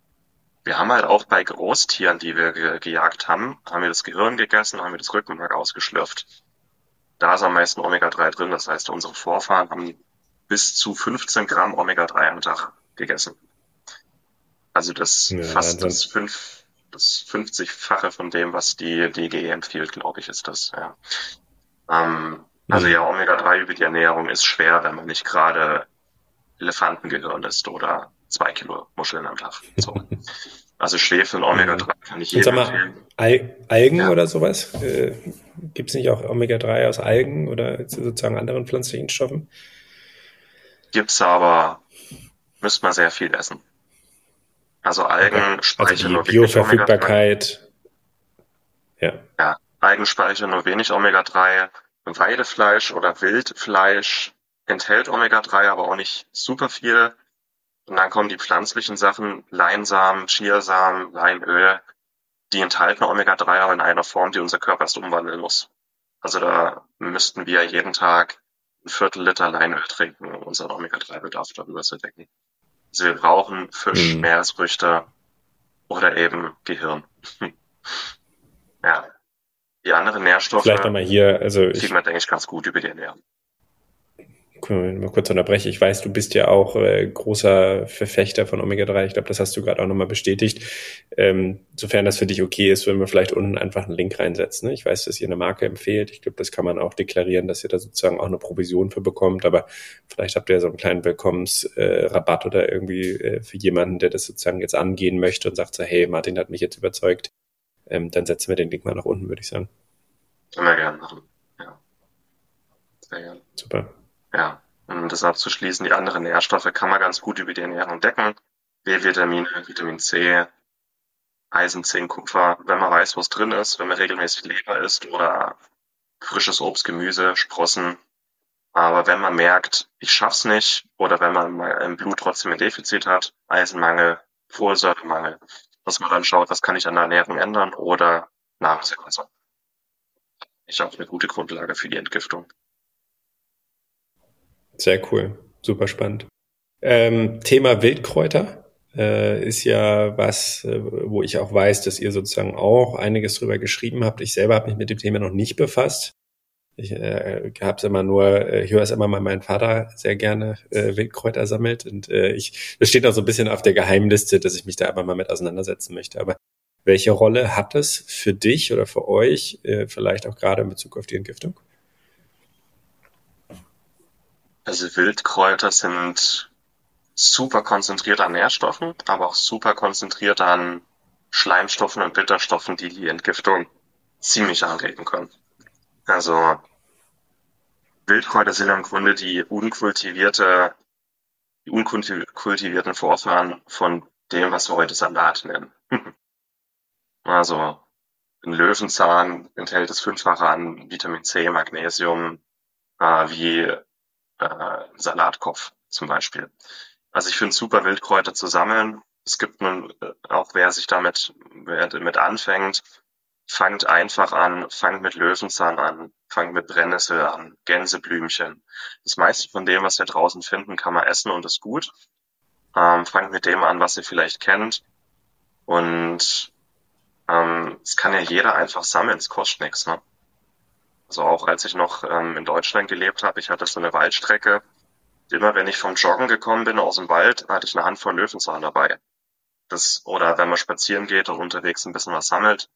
wir haben halt auch bei Großtieren, die wir ge gejagt haben, haben wir das Gehirn gegessen, haben wir das Rückenmark ausgeschlürft. Da ist am meisten Omega-3 drin. Das heißt, unsere Vorfahren haben bis zu 15 Gramm Omega-3 am Tag gegessen. Also das ja, fast das fünf, das 50-fache von dem, was die DGE empfiehlt, glaube ich, ist das, ja. Ähm, also mhm. ja, Omega-3 über die Ernährung ist schwer, wenn man nicht gerade Elefantengehirn ist oder zwei Kilo Muscheln am Tag. So. <laughs> Also Schwefel und Omega-3 mhm. kann ich jedem empfehlen. Al Algen ja. oder sowas? Äh, Gibt es nicht auch Omega-3 aus Algen oder sozusagen anderen pflanzlichen Stoffen? Gibt's aber, müsste man sehr viel essen. Also Algen okay. speichern also die nur Bioverfügbarkeit. Ja. ja. Algen speichern nur wenig Omega-3. Weidefleisch oder Wildfleisch enthält Omega-3, aber auch nicht super viel. Und dann kommen die pflanzlichen Sachen, Leinsamen, Chiasamen, Leinöl. Die enthalten Omega-3 aber in einer Form, die unser Körper erst umwandeln muss. Also da müssten wir jeden Tag ein Viertel Liter Leinöl trinken, um unseren Omega-3-Bedarf darüber zu decken. Also wir brauchen Fisch, mhm. Meeresfrüchte oder eben Gehirn. <laughs> ja. Die anderen Nährstoffe Vielleicht nochmal hier, also kriegt man, denke ich, ganz gut über die Ernährung mal kurz unterbreche. Ich weiß, du bist ja auch äh, großer Verfechter von Omega-3. Ich glaube, das hast du gerade auch nochmal bestätigt. Ähm, sofern das für dich okay ist, wenn wir vielleicht unten einfach einen Link reinsetzen. Ne? Ich weiß, dass ihr eine Marke empfehlt. Ich glaube, das kann man auch deklarieren, dass ihr da sozusagen auch eine Provision für bekommt. Aber vielleicht habt ihr ja so einen kleinen Willkommensrabatt äh, oder irgendwie äh, für jemanden, der das sozusagen jetzt angehen möchte und sagt so, hey, Martin hat mich jetzt überzeugt. Ähm, dann setzen wir den Link mal nach unten, würde ich sagen. Können wir gerne machen. Ja. Sehr gerne. Super. Ja, Um das abzuschließen, die anderen Nährstoffe kann man ganz gut über die Ernährung decken. B-Vitamine, Vitamin C, Eisen, Zink, Kupfer, wenn man weiß, was drin ist, wenn man regelmäßig Leber isst oder frisches Obst, Gemüse, Sprossen. Aber wenn man merkt, ich schaff's nicht, oder wenn man im Blut trotzdem ein Defizit hat, Eisenmangel, Folsäuremangel, dass man dann schaut, was kann ich an der Ernährung ändern oder Nahrungsergänzung. Ich auch eine gute Grundlage für die Entgiftung. Sehr cool, super spannend. Ähm, Thema Wildkräuter äh, ist ja was, äh, wo ich auch weiß, dass ihr sozusagen auch einiges drüber geschrieben habt. Ich selber habe mich mit dem Thema noch nicht befasst. Ich äh, habe es immer nur, äh, ich höre es immer mal, mein Vater sehr gerne äh, Wildkräuter sammelt und äh, ich, das steht auch so ein bisschen auf der Geheimliste, dass ich mich da aber mal mit auseinandersetzen möchte. Aber welche Rolle hat es für dich oder für euch, äh, vielleicht auch gerade in Bezug auf die Entgiftung? Also Wildkräuter sind super konzentriert an Nährstoffen, aber auch super konzentriert an Schleimstoffen und Bitterstoffen, die die Entgiftung ziemlich anregen können. Also Wildkräuter sind im Grunde die unkultivierte, die unkultivierten Vorfahren von dem, was wir heute Salat nennen. <laughs> also ein Löwenzahn enthält es fünffache an Vitamin C, Magnesium, äh, wie äh, Salatkopf zum Beispiel. Also ich finde super Wildkräuter zu sammeln. Es gibt nun äh, auch, wer sich damit wer mit anfängt, fangt einfach an, fangt mit Löwenzahn an, fangt mit Brennnessel an, Gänseblümchen. Das meiste von dem, was wir draußen finden, kann man essen und ist gut. Ähm, fangt mit dem an, was ihr vielleicht kennt. Und ähm, es kann ja jeder einfach sammeln, es kostet nichts. Ne? Also auch als ich noch ähm, in Deutschland gelebt habe, ich hatte so eine Waldstrecke, immer wenn ich vom Joggen gekommen bin aus dem Wald, hatte ich eine Handvoll Löwenzahn dabei. Das, oder wenn man spazieren geht und unterwegs ein bisschen was sammelt,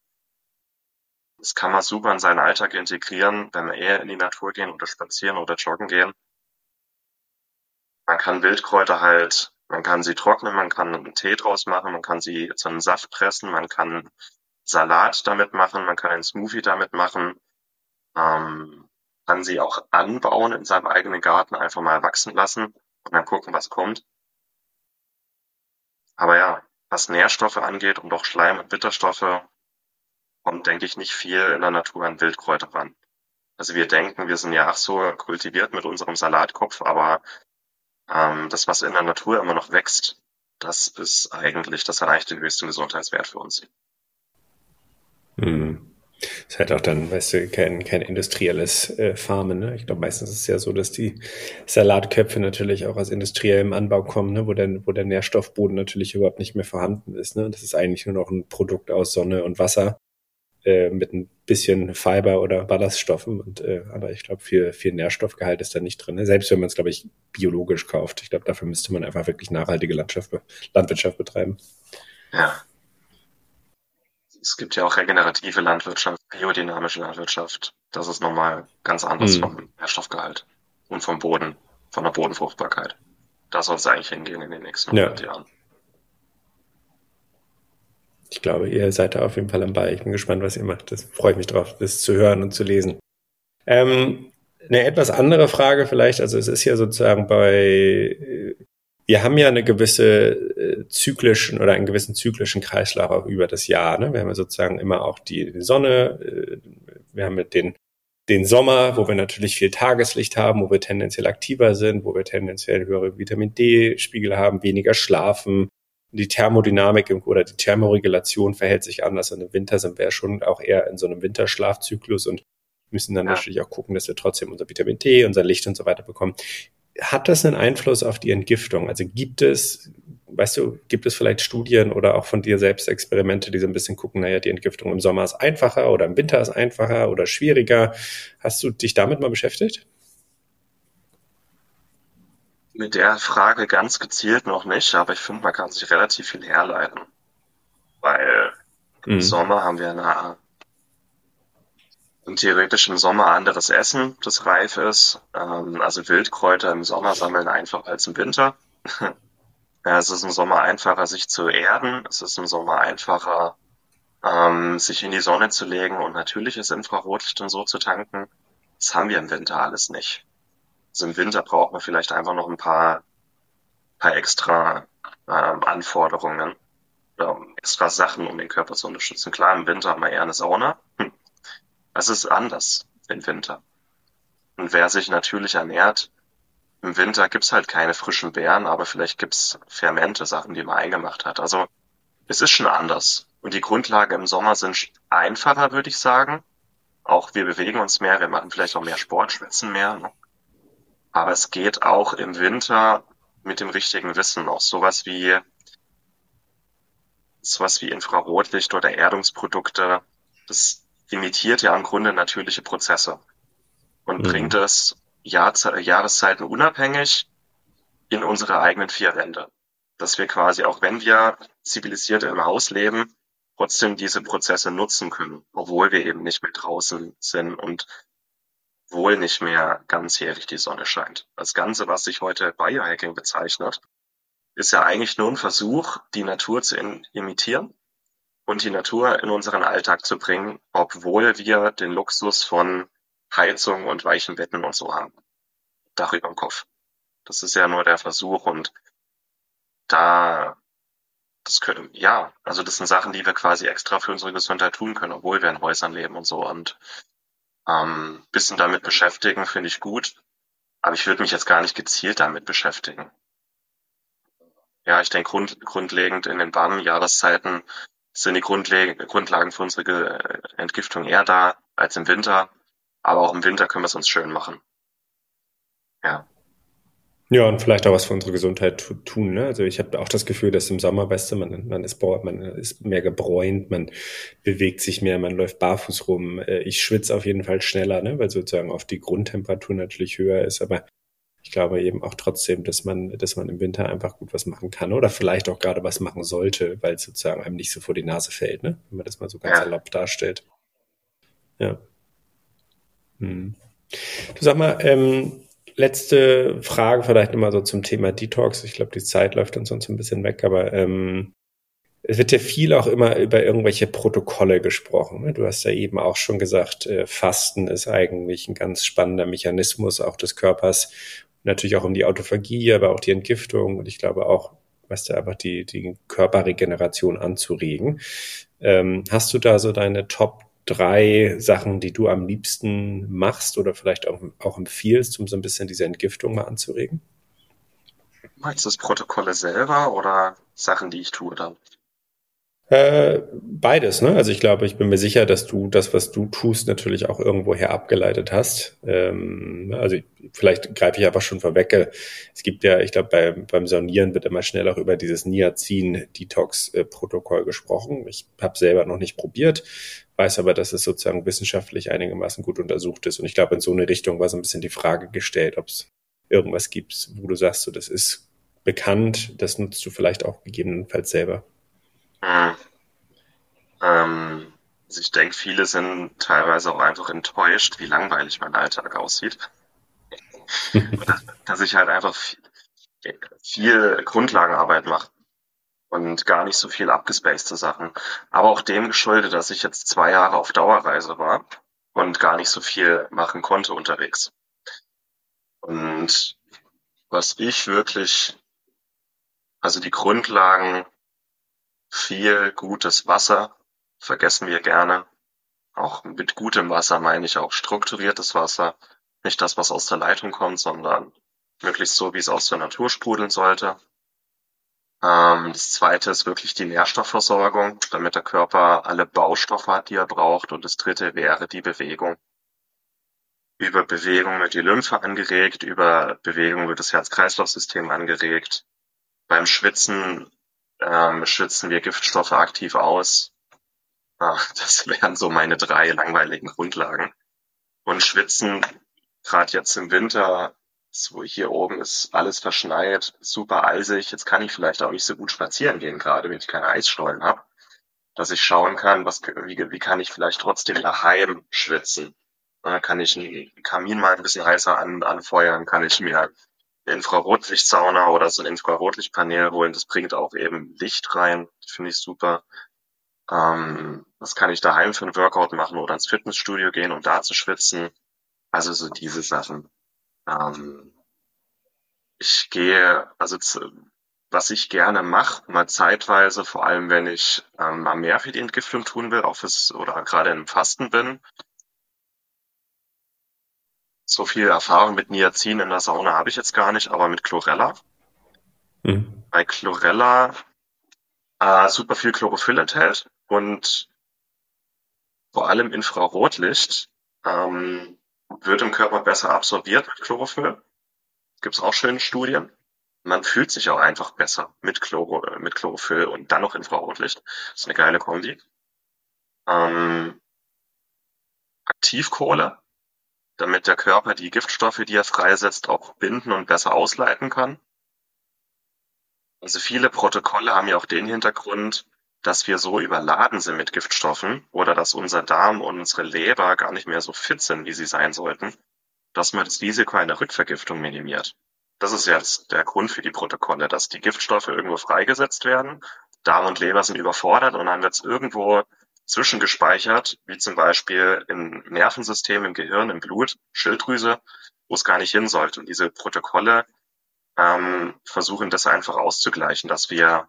das kann man super in seinen Alltag integrieren, wenn wir eher in die Natur gehen oder spazieren oder joggen gehen. Man kann Wildkräuter halt, man kann sie trocknen, man kann einen Tee draus machen, man kann sie zu einem Saft pressen, man kann Salat damit machen, man kann einen Smoothie damit machen. Ähm, kann sie auch anbauen in seinem eigenen Garten, einfach mal wachsen lassen und dann gucken, was kommt. Aber ja, was Nährstoffe angeht und auch Schleim und Bitterstoffe, kommt, denke ich, nicht viel in der Natur an Wildkräuter ran. Also wir denken, wir sind ja auch so kultiviert mit unserem Salatkopf, aber ähm, das, was in der Natur immer noch wächst, das ist eigentlich, das eigentlich den höchsten Gesundheitswert für uns. Hm. Ist halt auch dann, weißt du, kein, kein industrielles äh, Farmen. Ne? Ich glaube, meistens ist es ja so, dass die Salatköpfe natürlich auch aus industriellem Anbau kommen, ne? wo, der, wo der Nährstoffboden natürlich überhaupt nicht mehr vorhanden ist. Ne? Das ist eigentlich nur noch ein Produkt aus Sonne und Wasser äh, mit ein bisschen Fiber oder Ballaststoffen. Und, äh, aber ich glaube, viel, viel Nährstoffgehalt ist da nicht drin. Ne? Selbst wenn man es, glaube ich, biologisch kauft. Ich glaube, dafür müsste man einfach wirklich nachhaltige Landschaft, Landwirtschaft betreiben. Ja, es gibt ja auch regenerative Landwirtschaft, biodynamische Landwirtschaft. Das ist nochmal ganz anders mhm. vom Nährstoffgehalt und vom Boden, von der Bodenfruchtbarkeit. Da soll es eigentlich hingehen in den nächsten 100 ja. Jahren. Ich glaube, ihr seid da auf jeden Fall am Ball. Ich bin gespannt, was ihr macht. Das freue ich mich drauf, das zu hören und zu lesen. Ähm, eine etwas andere Frage vielleicht. Also es ist ja sozusagen bei wir haben ja eine gewisse äh, zyklischen oder einen gewissen zyklischen Kreislauf auch über das Jahr. Ne? Wir haben ja sozusagen immer auch die, die Sonne, äh, wir haben mit den den Sommer, wo wir natürlich viel Tageslicht haben, wo wir tendenziell aktiver sind, wo wir tendenziell höhere Vitamin D-Spiegel haben, weniger schlafen. Die Thermodynamik oder die Thermoregulation verhält sich anders. Und im Winter sind wir ja schon auch eher in so einem Winterschlafzyklus und müssen dann ja. natürlich auch gucken, dass wir trotzdem unser Vitamin D, unser Licht und so weiter bekommen hat das einen Einfluss auf die Entgiftung? Also gibt es, weißt du, gibt es vielleicht Studien oder auch von dir selbst Experimente, die so ein bisschen gucken, naja, die Entgiftung im Sommer ist einfacher oder im Winter ist einfacher oder schwieriger? Hast du dich damit mal beschäftigt? Mit der Frage ganz gezielt noch nicht, aber ich finde, man kann sich relativ viel herleiten. Weil im mhm. Sommer haben wir eine und theoretisch im Sommer anderes Essen, das reif ist. Ähm, also Wildkräuter im Sommer sammeln einfacher als im Winter. <laughs> ja, es ist im Sommer einfacher, sich zu erden. Es ist im Sommer einfacher, ähm, sich in die Sonne zu legen und natürliches Infrarotlicht und so zu tanken. Das haben wir im Winter alles nicht. Also im Winter braucht man vielleicht einfach noch ein paar, paar extra ähm, Anforderungen oder extra Sachen, um den Körper zu unterstützen. Klar, im Winter haben wir eher eine Sauna. Es ist anders im Winter. Und wer sich natürlich ernährt, im Winter gibt's halt keine frischen Beeren, aber vielleicht gibt's Fermente, Sachen, die man eingemacht hat. Also es ist schon anders. Und die Grundlagen im Sommer sind einfacher, würde ich sagen. Auch wir bewegen uns mehr, wir machen vielleicht auch mehr Sport, schwitzen mehr. Ne? Aber es geht auch im Winter mit dem richtigen Wissen. Auch sowas wie sowas wie Infrarotlicht oder Erdungsprodukte. Das imitiert ja im Grunde natürliche Prozesse und mhm. bringt es Jahr, Jahreszeiten unabhängig in unsere eigenen vier Wände. Dass wir quasi, auch wenn wir zivilisiert im Haus leben, trotzdem diese Prozesse nutzen können, obwohl wir eben nicht mehr draußen sind und wohl nicht mehr ganzjährig die Sonne scheint. Das Ganze, was sich heute Biohacking bezeichnet, ist ja eigentlich nur ein Versuch, die Natur zu imitieren und die Natur in unseren Alltag zu bringen, obwohl wir den Luxus von Heizung und weichen Betten und so haben. Dach über dem Kopf. Das ist ja nur der Versuch und da, das können, ja, also das sind Sachen, die wir quasi extra für unsere Gesundheit tun können, obwohl wir in Häusern leben und so und ähm, bisschen damit beschäftigen finde ich gut, aber ich würde mich jetzt gar nicht gezielt damit beschäftigen. Ja, ich denke grund, grundlegend in den warmen Jahreszeiten sind die Grundlagen für unsere Entgiftung eher da als im Winter. Aber auch im Winter können wir es uns schön machen. Ja. Ja, und vielleicht auch was für unsere Gesundheit tun. Ne? Also ich habe auch das Gefühl, dass im Sommer, weißt man, man, ist, man ist mehr gebräunt, man bewegt sich mehr, man läuft barfuß rum. Äh, ich schwitze auf jeden Fall schneller, ne? weil sozusagen auf die Grundtemperatur natürlich höher ist. Aber ich glaube eben auch trotzdem, dass man, dass man im Winter einfach gut was machen kann oder vielleicht auch gerade was machen sollte, weil es sozusagen einem nicht so vor die Nase fällt, ne? wenn man das mal so ganz ja. erlaubt darstellt. Ja. Hm. Du sag mal, ähm, letzte Frage vielleicht nochmal so zum Thema Detox. Ich glaube, die Zeit läuft uns sonst ein bisschen weg, aber ähm, es wird ja viel auch immer über irgendwelche Protokolle gesprochen. Ne? Du hast ja eben auch schon gesagt, äh, Fasten ist eigentlich ein ganz spannender Mechanismus auch des Körpers. Natürlich auch um die Autophagie, aber auch die Entgiftung und ich glaube auch, weißt du, einfach die, die Körperregeneration anzuregen. Ähm, hast du da so deine Top drei Sachen, die du am liebsten machst oder vielleicht auch, auch empfiehlst, um so ein bisschen diese Entgiftung mal anzuregen? Meinst du das Protokolle selber oder Sachen, die ich tue dann? Äh, beides, ne? Also ich glaube, ich bin mir sicher, dass du das, was du tust, natürlich auch irgendwoher abgeleitet hast. Ähm, also vielleicht greife ich aber schon vorweg. Es gibt ja, ich glaube, bei, beim Saunieren wird immer schnell auch über dieses Niacin-Detox-Protokoll gesprochen. Ich habe selber noch nicht probiert, weiß aber, dass es sozusagen wissenschaftlich einigermaßen gut untersucht ist. Und ich glaube, in so eine Richtung war so ein bisschen die Frage gestellt, ob es irgendwas gibt, wo du sagst, so, das ist bekannt, das nutzt du vielleicht auch gegebenenfalls selber. Hm. Ähm, also ich denke, viele sind teilweise auch einfach enttäuscht, wie langweilig mein Alltag aussieht. <laughs> dass ich halt einfach viel, viel Grundlagenarbeit mache und gar nicht so viel abgespacede Sachen. Aber auch dem geschuldet, dass ich jetzt zwei Jahre auf Dauerreise war und gar nicht so viel machen konnte unterwegs. Und was ich wirklich, also die Grundlagen viel gutes Wasser vergessen wir gerne. Auch mit gutem Wasser meine ich auch strukturiertes Wasser. Nicht das, was aus der Leitung kommt, sondern möglichst so, wie es aus der Natur sprudeln sollte. Ähm, das zweite ist wirklich die Nährstoffversorgung, damit der Körper alle Baustoffe hat, die er braucht. Und das dritte wäre die Bewegung. Über Bewegung wird die Lymphe angeregt, über Bewegung wird das Herz-Kreislauf-System angeregt. Beim Schwitzen ähm, schützen wir Giftstoffe aktiv aus. Ah, das <laughs> wären so meine drei langweiligen Grundlagen. Und Schwitzen, gerade jetzt im Winter, so hier oben ist alles verschneit, super eisig. Jetzt kann ich vielleicht auch nicht so gut spazieren gehen, gerade wenn ich keine Eisstollen habe. Dass ich schauen kann, was, wie, wie kann ich vielleicht trotzdem daheim schwitzen. Dann kann ich einen Kamin mal ein bisschen heißer an, anfeuern, kann ich mir Infrarotlichtsauna oder so ein Infrarotlichtpanel holen. Das bringt auch eben Licht rein. Finde ich super. Ähm, was kann ich daheim für ein Workout machen oder ins Fitnessstudio gehen, um da zu schwitzen? Also so diese Sachen. Ähm, ich gehe, also was ich gerne mache, mal zeitweise, vor allem wenn ich ähm, mehr für die Entgiftung tun will, auch fürs, oder gerade im Fasten bin. So viel Erfahrung mit Niacin in der Sauna habe ich jetzt gar nicht, aber mit Chlorella. Mhm. Bei Chlorella äh, super viel Chlorophyll enthält und vor allem Infrarotlicht ähm, wird im Körper besser absorbiert mit Chlorophyll. Gibt es auch schöne Studien. Man fühlt sich auch einfach besser mit, Chloro, mit Chlorophyll und dann noch Infrarotlicht. Das ist eine geile Kombi. Ähm, Aktivkohle, damit der Körper die Giftstoffe, die er freisetzt, auch binden und besser ausleiten kann. Also viele Protokolle haben ja auch den Hintergrund, dass wir so überladen sind mit Giftstoffen oder dass unser Darm und unsere Leber gar nicht mehr so fit sind, wie sie sein sollten, dass man das Risiko einer Rückvergiftung minimiert. Das ist jetzt der Grund für die Protokolle, dass die Giftstoffe irgendwo freigesetzt werden, Darm und Leber sind überfordert und dann wird es irgendwo zwischengespeichert, wie zum Beispiel im Nervensystem, im Gehirn, im Blut, Schilddrüse, wo es gar nicht hin sollte. Und diese Protokolle ähm, versuchen das einfach auszugleichen, dass wir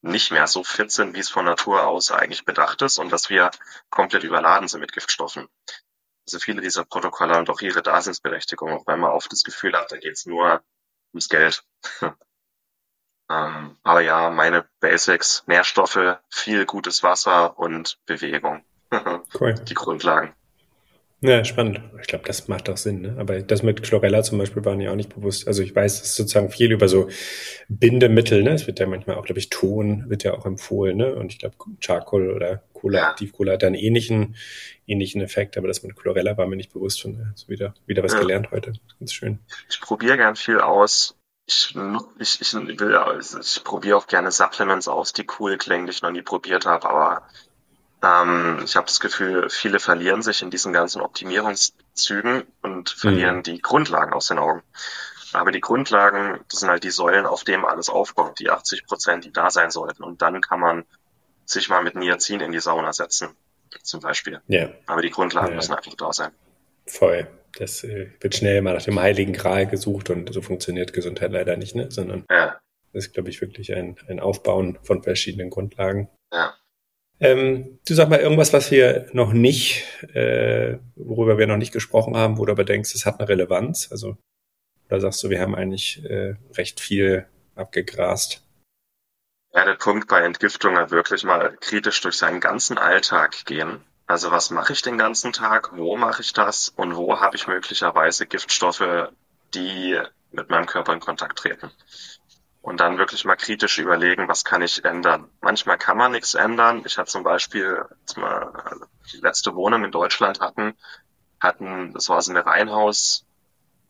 nicht mehr so fit sind, wie es von Natur aus eigentlich bedacht ist und dass wir komplett überladen sind mit Giftstoffen. Also viele dieser Protokolle haben doch ihre Daseinsberechtigung, auch wenn man oft das Gefühl hat, da geht es nur ums Geld. <laughs> ähm, aber ja, meine Basics, Nährstoffe, viel gutes Wasser und Bewegung. <laughs> cool. Die Grundlagen. Ja, spannend. Ich glaube, das macht auch Sinn. Ne? Aber das mit Chlorella zum Beispiel war mir auch nicht bewusst. Also ich weiß, es sozusagen viel über so Bindemittel. Ne? Es wird ja manchmal auch, glaube ich, Ton wird ja auch empfohlen. Ne? Und ich glaube, Charcoal oder Cola, ja. Aktivcola hat da einen ähnlichen, ähnlichen Effekt. Aber das mit Chlorella war mir nicht bewusst. Von, also wieder, wieder was ja. gelernt heute. Ganz schön. Ich probiere gern viel aus. Ich, ich, ich, will, ich probiere auch gerne Supplements aus, die cool klingen, die ich noch nie probiert habe. Aber ähm, ich habe das Gefühl, viele verlieren sich in diesen ganzen Optimierungszügen und verlieren mhm. die Grundlagen aus den Augen. Aber die Grundlagen, das sind halt die Säulen, auf denen alles aufbaut, die 80 Prozent, die da sein sollten. Und dann kann man sich mal mit Niacin in die Sauna setzen, zum Beispiel. Ja. Aber die Grundlagen ja. müssen einfach da sein. Voll. Das äh, wird schnell mal nach dem Heiligen Gral gesucht und so funktioniert Gesundheit leider nicht, ne? Sondern ja. das ist, glaube ich, wirklich ein, ein Aufbauen von verschiedenen Grundlagen. Ja. Ähm, du sag mal irgendwas, was wir noch nicht, äh, worüber wir noch nicht gesprochen haben, wo du aber denkst, es hat eine Relevanz. Also, oder sagst du, wir haben eigentlich äh, recht viel abgegrast? Ja, der Punkt bei Entgiftung halt wirklich mal kritisch durch seinen ganzen Alltag gehen. Also was mache ich den ganzen Tag? Wo mache ich das? Und wo habe ich möglicherweise Giftstoffe, die mit meinem Körper in Kontakt treten? und dann wirklich mal kritisch überlegen, was kann ich ändern. Manchmal kann man nichts ändern. Ich hatte zum Beispiel, als wir also die letzte Wohnung in Deutschland hatten, hatten, das war so eine Reihenhaus,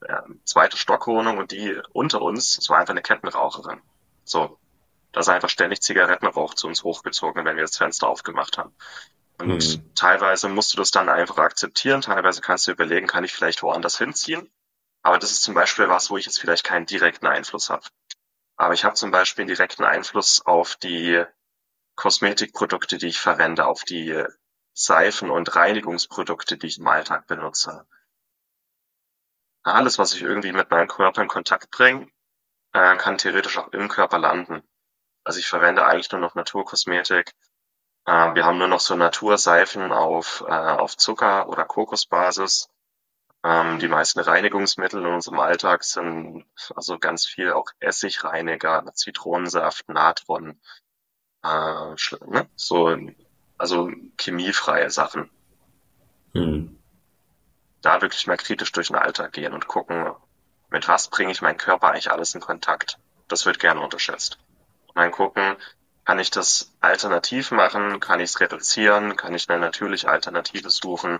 ja, zweite Stockwohnung und die unter uns, das war einfach eine Kettenraucherin. So, da ist einfach ständig Zigarettenrauch zu uns hochgezogen, wenn wir das Fenster aufgemacht haben. Und mhm. teilweise musst du das dann einfach akzeptieren, teilweise kannst du überlegen, kann ich vielleicht woanders hinziehen. Aber das ist zum Beispiel was, wo ich jetzt vielleicht keinen direkten Einfluss habe. Aber ich habe zum Beispiel einen direkten Einfluss auf die Kosmetikprodukte, die ich verwende, auf die Seifen und Reinigungsprodukte, die ich im Alltag benutze. Alles, was ich irgendwie mit meinem Körper in Kontakt bringe, äh, kann theoretisch auch im Körper landen. Also ich verwende eigentlich nur noch Naturkosmetik. Äh, wir haben nur noch so Naturseifen auf, äh, auf Zucker- oder Kokosbasis. Ähm, die meisten Reinigungsmittel in unserem Alltag sind also ganz viel auch Essigreiniger, Zitronensaft, Natron, äh, ne? so also chemiefreie Sachen. Hm. Da wirklich mal kritisch durch den Alltag gehen und gucken, mit was bringe ich meinen Körper eigentlich alles in Kontakt. Das wird gerne unterschätzt. Und dann gucken, kann ich das alternativ machen? Kann ich es reduzieren? Kann ich eine natürliche Alternative suchen?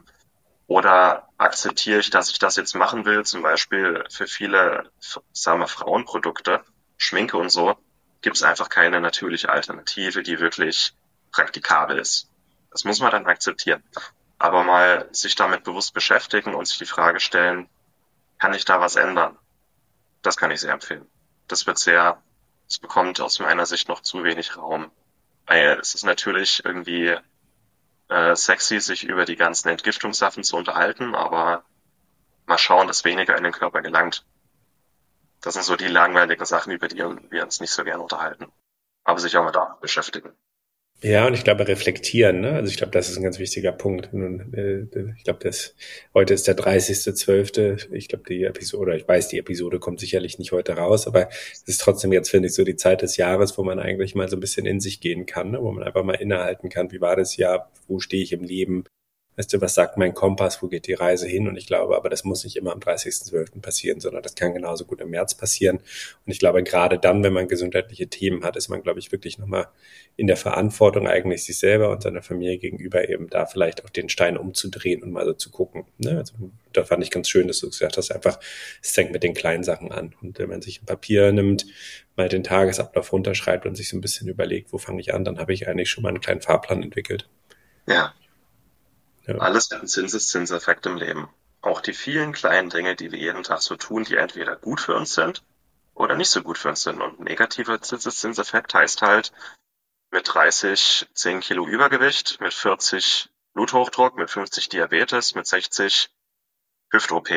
Oder akzeptiere ich, dass ich das jetzt machen will, zum Beispiel für viele, sagen wir, Frauenprodukte, Schminke und so, gibt es einfach keine natürliche Alternative, die wirklich praktikabel ist. Das muss man dann akzeptieren. Aber mal sich damit bewusst beschäftigen und sich die Frage stellen, kann ich da was ändern? Das kann ich sehr empfehlen. Das wird sehr, es bekommt aus meiner Sicht noch zu wenig Raum. Weil es ist natürlich irgendwie äh, sexy, sich über die ganzen Entgiftungssachen zu unterhalten, aber mal schauen, dass weniger in den Körper gelangt. Das sind so die langweiligen Sachen, über die wir uns nicht so gerne unterhalten. Aber sich auch mal da beschäftigen. Ja, und ich glaube, reflektieren, ne? Also ich glaube, das ist ein ganz wichtiger Punkt. Nun, äh, ich glaube, das heute ist der 30.12. Ich glaube, die Episode, oder ich weiß, die Episode kommt sicherlich nicht heute raus, aber es ist trotzdem jetzt, finde ich, so die Zeit des Jahres, wo man eigentlich mal so ein bisschen in sich gehen kann, ne? wo man einfach mal innehalten kann, wie war das Jahr, wo stehe ich im Leben, weißt du, was sagt mein Kompass, wo geht die Reise hin? Und ich glaube, aber das muss nicht immer am 30.12. passieren, sondern das kann genauso gut im März passieren. Und ich glaube, gerade dann, wenn man gesundheitliche Themen hat, ist man, glaube ich, wirklich nochmal in der Verantwortung eigentlich sich selber und seiner Familie gegenüber eben da vielleicht auch den Stein umzudrehen und mal so zu gucken. Ne? Also, da fand ich ganz schön, dass du gesagt hast, einfach, es fängt mit den kleinen Sachen an. Und wenn man sich ein Papier nimmt, mal den Tagesablauf runterschreibt und sich so ein bisschen überlegt, wo fange ich an, dann habe ich eigentlich schon mal einen kleinen Fahrplan entwickelt. Ja, Alles hat einen Zinseszinseffekt im Leben. Auch die vielen kleinen Dinge, die wir jeden Tag so tun, die entweder gut für uns sind oder nicht so gut für uns sind. Und negativer Zinseszinseffekt heißt halt mit 30 10 Kilo Übergewicht, mit 40 Bluthochdruck, mit 50 Diabetes, mit 60 Hüft-OP.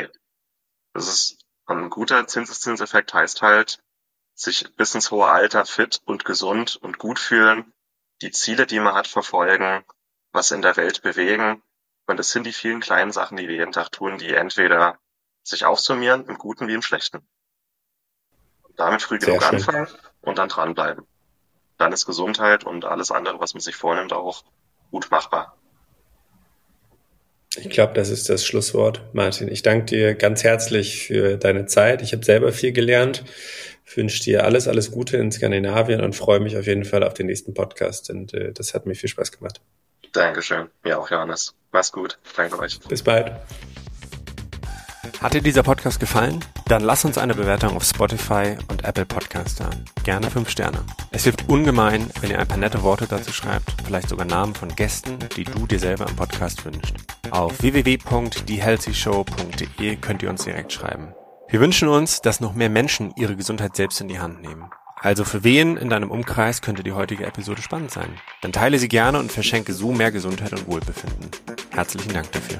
Das ist ein guter Zinseszinseffekt heißt halt, sich bis ins hohe Alter fit und gesund und gut fühlen, die Ziele, die man hat, verfolgen, was in der Welt bewegen und das sind die vielen kleinen Sachen, die wir jeden Tag tun, die entweder sich aufsummieren, im Guten wie im Schlechten. Und damit früh genug anfangen und dann dranbleiben. Dann ist Gesundheit und alles andere, was man sich vornimmt, auch gut machbar. Ich glaube, das ist das Schlusswort, Martin. Ich danke dir ganz herzlich für deine Zeit. Ich habe selber viel gelernt. Ich wünsche dir alles, alles Gute in Skandinavien und freue mich auf jeden Fall auf den nächsten Podcast. Und äh, das hat mir viel Spaß gemacht. Dankeschön. Mir auch, Johannes. Mach's gut. Danke euch. Bis bald. Hat dir dieser Podcast gefallen? Dann lass uns eine Bewertung auf Spotify und Apple Podcast da. Gerne fünf Sterne. Es hilft ungemein, wenn ihr ein paar nette Worte dazu schreibt, vielleicht sogar Namen von Gästen, die du dir selber im Podcast wünschst. Auf www.thehealthyshow.de könnt ihr uns direkt schreiben. Wir wünschen uns, dass noch mehr Menschen ihre Gesundheit selbst in die Hand nehmen. Also für wen in deinem Umkreis könnte die heutige Episode spannend sein? Dann teile sie gerne und verschenke so mehr Gesundheit und Wohlbefinden. Herzlichen Dank dafür.